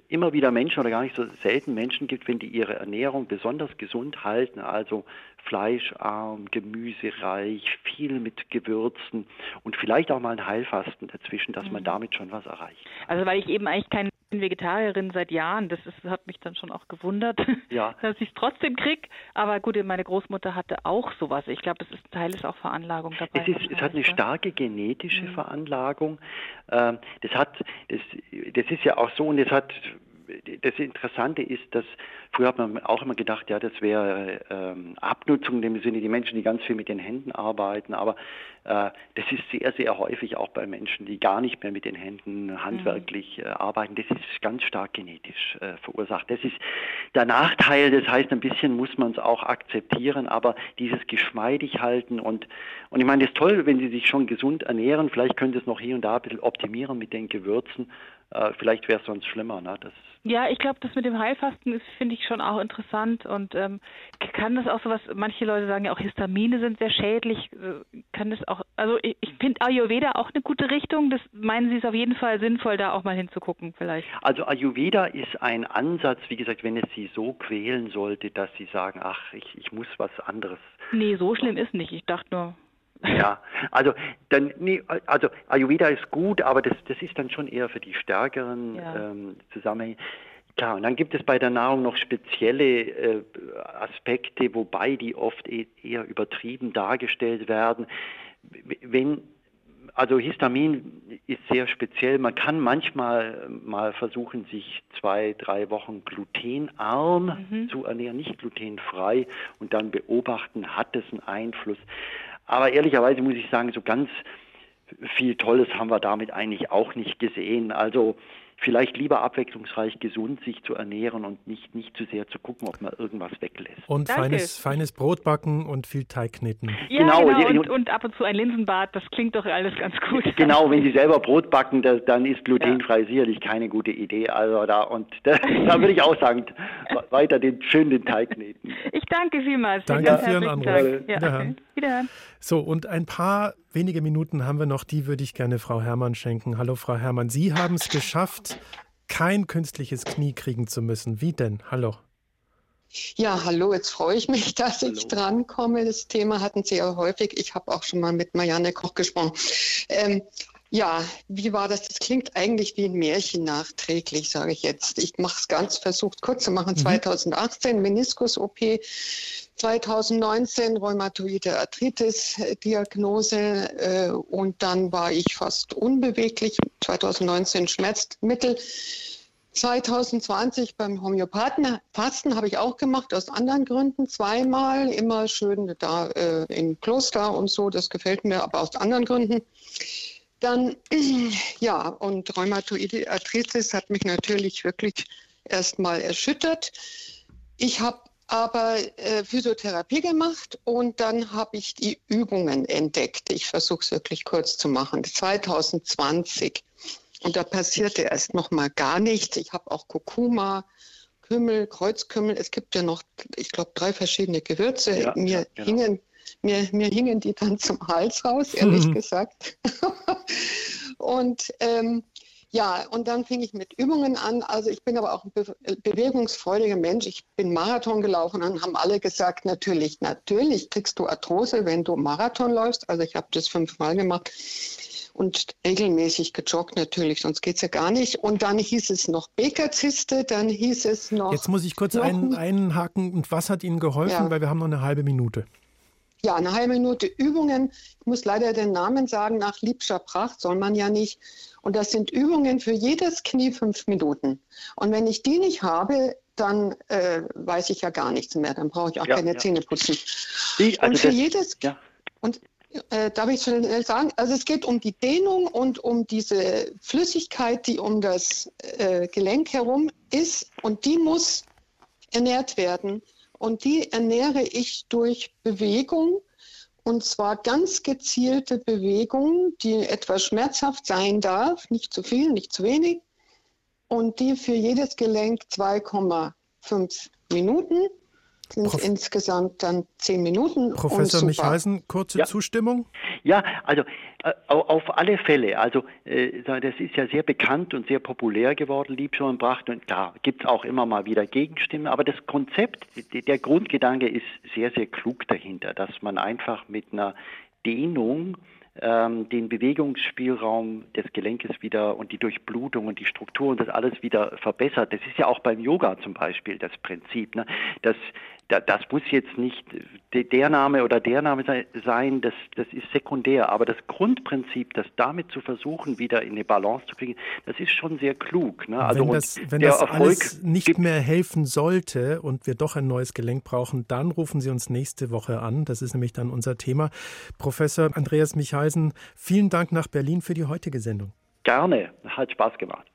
immer wieder Menschen oder gar nicht so selten Menschen gibt, wenn die ihre Ernährung besonders gesund halten, also fleischarm, gemüsereich, viel mit Gewürzen und vielleicht auch mal ein Heilfasten dazwischen, dass man mhm. damit schon was erreicht. Also weil ich eben eigentlich kein bin Vegetarierin seit Jahren. Das ist, hat mich dann schon auch gewundert, ja. dass ich es trotzdem krieg. Aber gut, meine Großmutter hatte auch sowas. Ich glaube, das ist Teil ist auch Veranlagung dabei. Es, ist, es hat eine starke genetische mhm. Veranlagung. Ähm, das hat, das, das ist ja auch so und es hat das Interessante ist, dass früher hat man auch immer gedacht, ja, das wäre ähm, Abnutzung in dem Sinne, die Menschen, die ganz viel mit den Händen arbeiten, aber äh, das ist sehr, sehr häufig auch bei Menschen, die gar nicht mehr mit den Händen handwerklich mhm. äh, arbeiten. Das ist ganz stark genetisch äh, verursacht. Das ist der Nachteil, das heißt, ein bisschen muss man es auch akzeptieren, aber dieses geschmeidig halten und, und ich meine, das ist toll, wenn Sie sich schon gesund ernähren, vielleicht können Sie es noch hier und da ein bisschen optimieren mit den Gewürzen, äh, vielleicht wäre es sonst schlimmer. Ne? Das ja, ich glaube, das mit dem Heilfasten ist, finde ich schon auch interessant und ähm, kann das auch so was, manche Leute sagen ja auch Histamine sind sehr schädlich, kann das auch, also ich, ich finde Ayurveda auch eine gute Richtung, das meinen Sie es auf jeden Fall sinnvoll, da auch mal hinzugucken vielleicht? Also Ayurveda ist ein Ansatz, wie gesagt, wenn es Sie so quälen sollte, dass Sie sagen, ach, ich, ich muss was anderes. Nee, so schlimm ist nicht, ich dachte nur, ja, also dann also Ayurveda ist gut, aber das, das ist dann schon eher für die stärkeren ja. ähm, Zusammenhänge. Klar, und dann gibt es bei der Nahrung noch spezielle äh, Aspekte, wobei die oft e eher übertrieben dargestellt werden. Wenn also Histamin ist sehr speziell. Man kann manchmal mal versuchen, sich zwei, drei Wochen glutenarm mhm. zu ernähren, nicht glutenfrei, und dann beobachten, hat es einen Einfluss. Aber ehrlicherweise muss ich sagen, so ganz viel Tolles haben wir damit eigentlich auch nicht gesehen. Also vielleicht lieber abwechslungsreich gesund sich zu ernähren und nicht, nicht zu sehr zu gucken, ob man irgendwas weglässt. Und feines, feines Brot backen und viel Teig kneten. Ja, genau, genau. Und, und, ab und zu ein Linsenbad, das klingt doch alles ganz gut. Genau, wenn Sie selber Brot backen, das, dann ist glutenfrei ja. sicherlich keine gute Idee. Also da und da, da würde ich auch sagen, weiter den schön den Teig kneten. Ich danke vielmals. Danke für Ihren Anruf. Ja. Wiederhören. Wiederhören. So, und ein paar wenige Minuten haben wir noch, die würde ich gerne Frau Herrmann schenken. Hallo Frau Herrmann, Sie haben es geschafft, kein künstliches Knie kriegen zu müssen. Wie denn? Hallo. Ja, hallo, jetzt freue ich mich, dass hallo. ich drankomme. Das Thema hatten Sie ja häufig. Ich habe auch schon mal mit Marianne Koch gesprochen. Ähm, ja, wie war das? Das klingt eigentlich wie ein Märchen nachträglich, sage ich jetzt. Ich mache es ganz versucht kurz zu machen. Mhm. 2018 Meniskus-OP, 2019 rheumatoide Arthritis-Diagnose äh, und dann war ich fast unbeweglich. 2019 Schmerzmittel. 2020 beim Homöopathen Fasten habe ich auch gemacht, aus anderen Gründen, zweimal, immer schön da äh, im Kloster und so, das gefällt mir, aber aus anderen Gründen. Dann, ja, und Rheumatoide Arthritis hat mich natürlich wirklich erstmal erschüttert. Ich habe aber äh, Physiotherapie gemacht und dann habe ich die Übungen entdeckt. Ich versuche es wirklich kurz zu machen. 2020. Und da passierte erst noch mal gar nichts. Ich habe auch Kurkuma, Kümmel, Kreuzkümmel. Es gibt ja noch, ich glaube, drei verschiedene Gewürze. Ja, mir, ja, genau. hingen, mir, mir hingen die dann zum Hals raus, ehrlich mhm. gesagt. und ähm, ja, und dann fing ich mit Übungen an. Also ich bin aber auch ein be bewegungsfreudiger Mensch. Ich bin Marathon gelaufen und haben alle gesagt, natürlich, natürlich kriegst du Arthrose, wenn du Marathon läufst. Also ich habe das fünfmal gemacht und regelmäßig gejoggt natürlich, sonst geht es ja gar nicht. Und dann hieß es noch Bekerziste, dann hieß es noch... Jetzt muss ich kurz ein, einhaken. Und was hat Ihnen geholfen? Ja. Weil wir haben noch eine halbe Minute. Ja, eine halbe Minute Übungen. Ich muss leider den Namen sagen, nach liebscher Pracht soll man ja nicht. Und das sind Übungen für jedes Knie fünf Minuten. Und wenn ich die nicht habe, dann äh, weiß ich ja gar nichts mehr. Dann brauche ich auch ja, keine ja. Zähne putzen. Die, also und für das, jedes ja. und äh, darf ich schnell sagen, also es geht um die Dehnung und um diese Flüssigkeit, die um das äh, Gelenk herum ist und die muss ernährt werden. Und die ernähre ich durch Bewegung und zwar ganz gezielte Bewegung, die etwas schmerzhaft sein darf, nicht zu viel, nicht zu wenig, und die für jedes Gelenk 2,5 Minuten sind Prof insgesamt dann zehn Minuten. Professor Michalsen, kurze ja. Zustimmung? Ja, also äh, auf alle Fälle. Also äh, das ist ja sehr bekannt und sehr populär geworden, Liebscher und Bracht. Und da gibt es auch immer mal wieder Gegenstimmen. Aber das Konzept, der Grundgedanke ist sehr, sehr klug dahinter, dass man einfach mit einer Dehnung ähm, den Bewegungsspielraum des Gelenkes wieder und die Durchblutung und die Struktur und das alles wieder verbessert. Das ist ja auch beim Yoga zum Beispiel das Prinzip, ne? dass das muss jetzt nicht der Name oder der Name sein, das, das ist sekundär. Aber das Grundprinzip, das damit zu versuchen, wieder in eine Balance zu kriegen, das ist schon sehr klug. Ne? Also wenn das, wenn das alles nicht mehr helfen sollte und wir doch ein neues Gelenk brauchen, dann rufen Sie uns nächste Woche an. Das ist nämlich dann unser Thema. Professor Andreas Michaisen, vielen Dank nach Berlin für die heutige Sendung. Gerne, hat Spaß gemacht.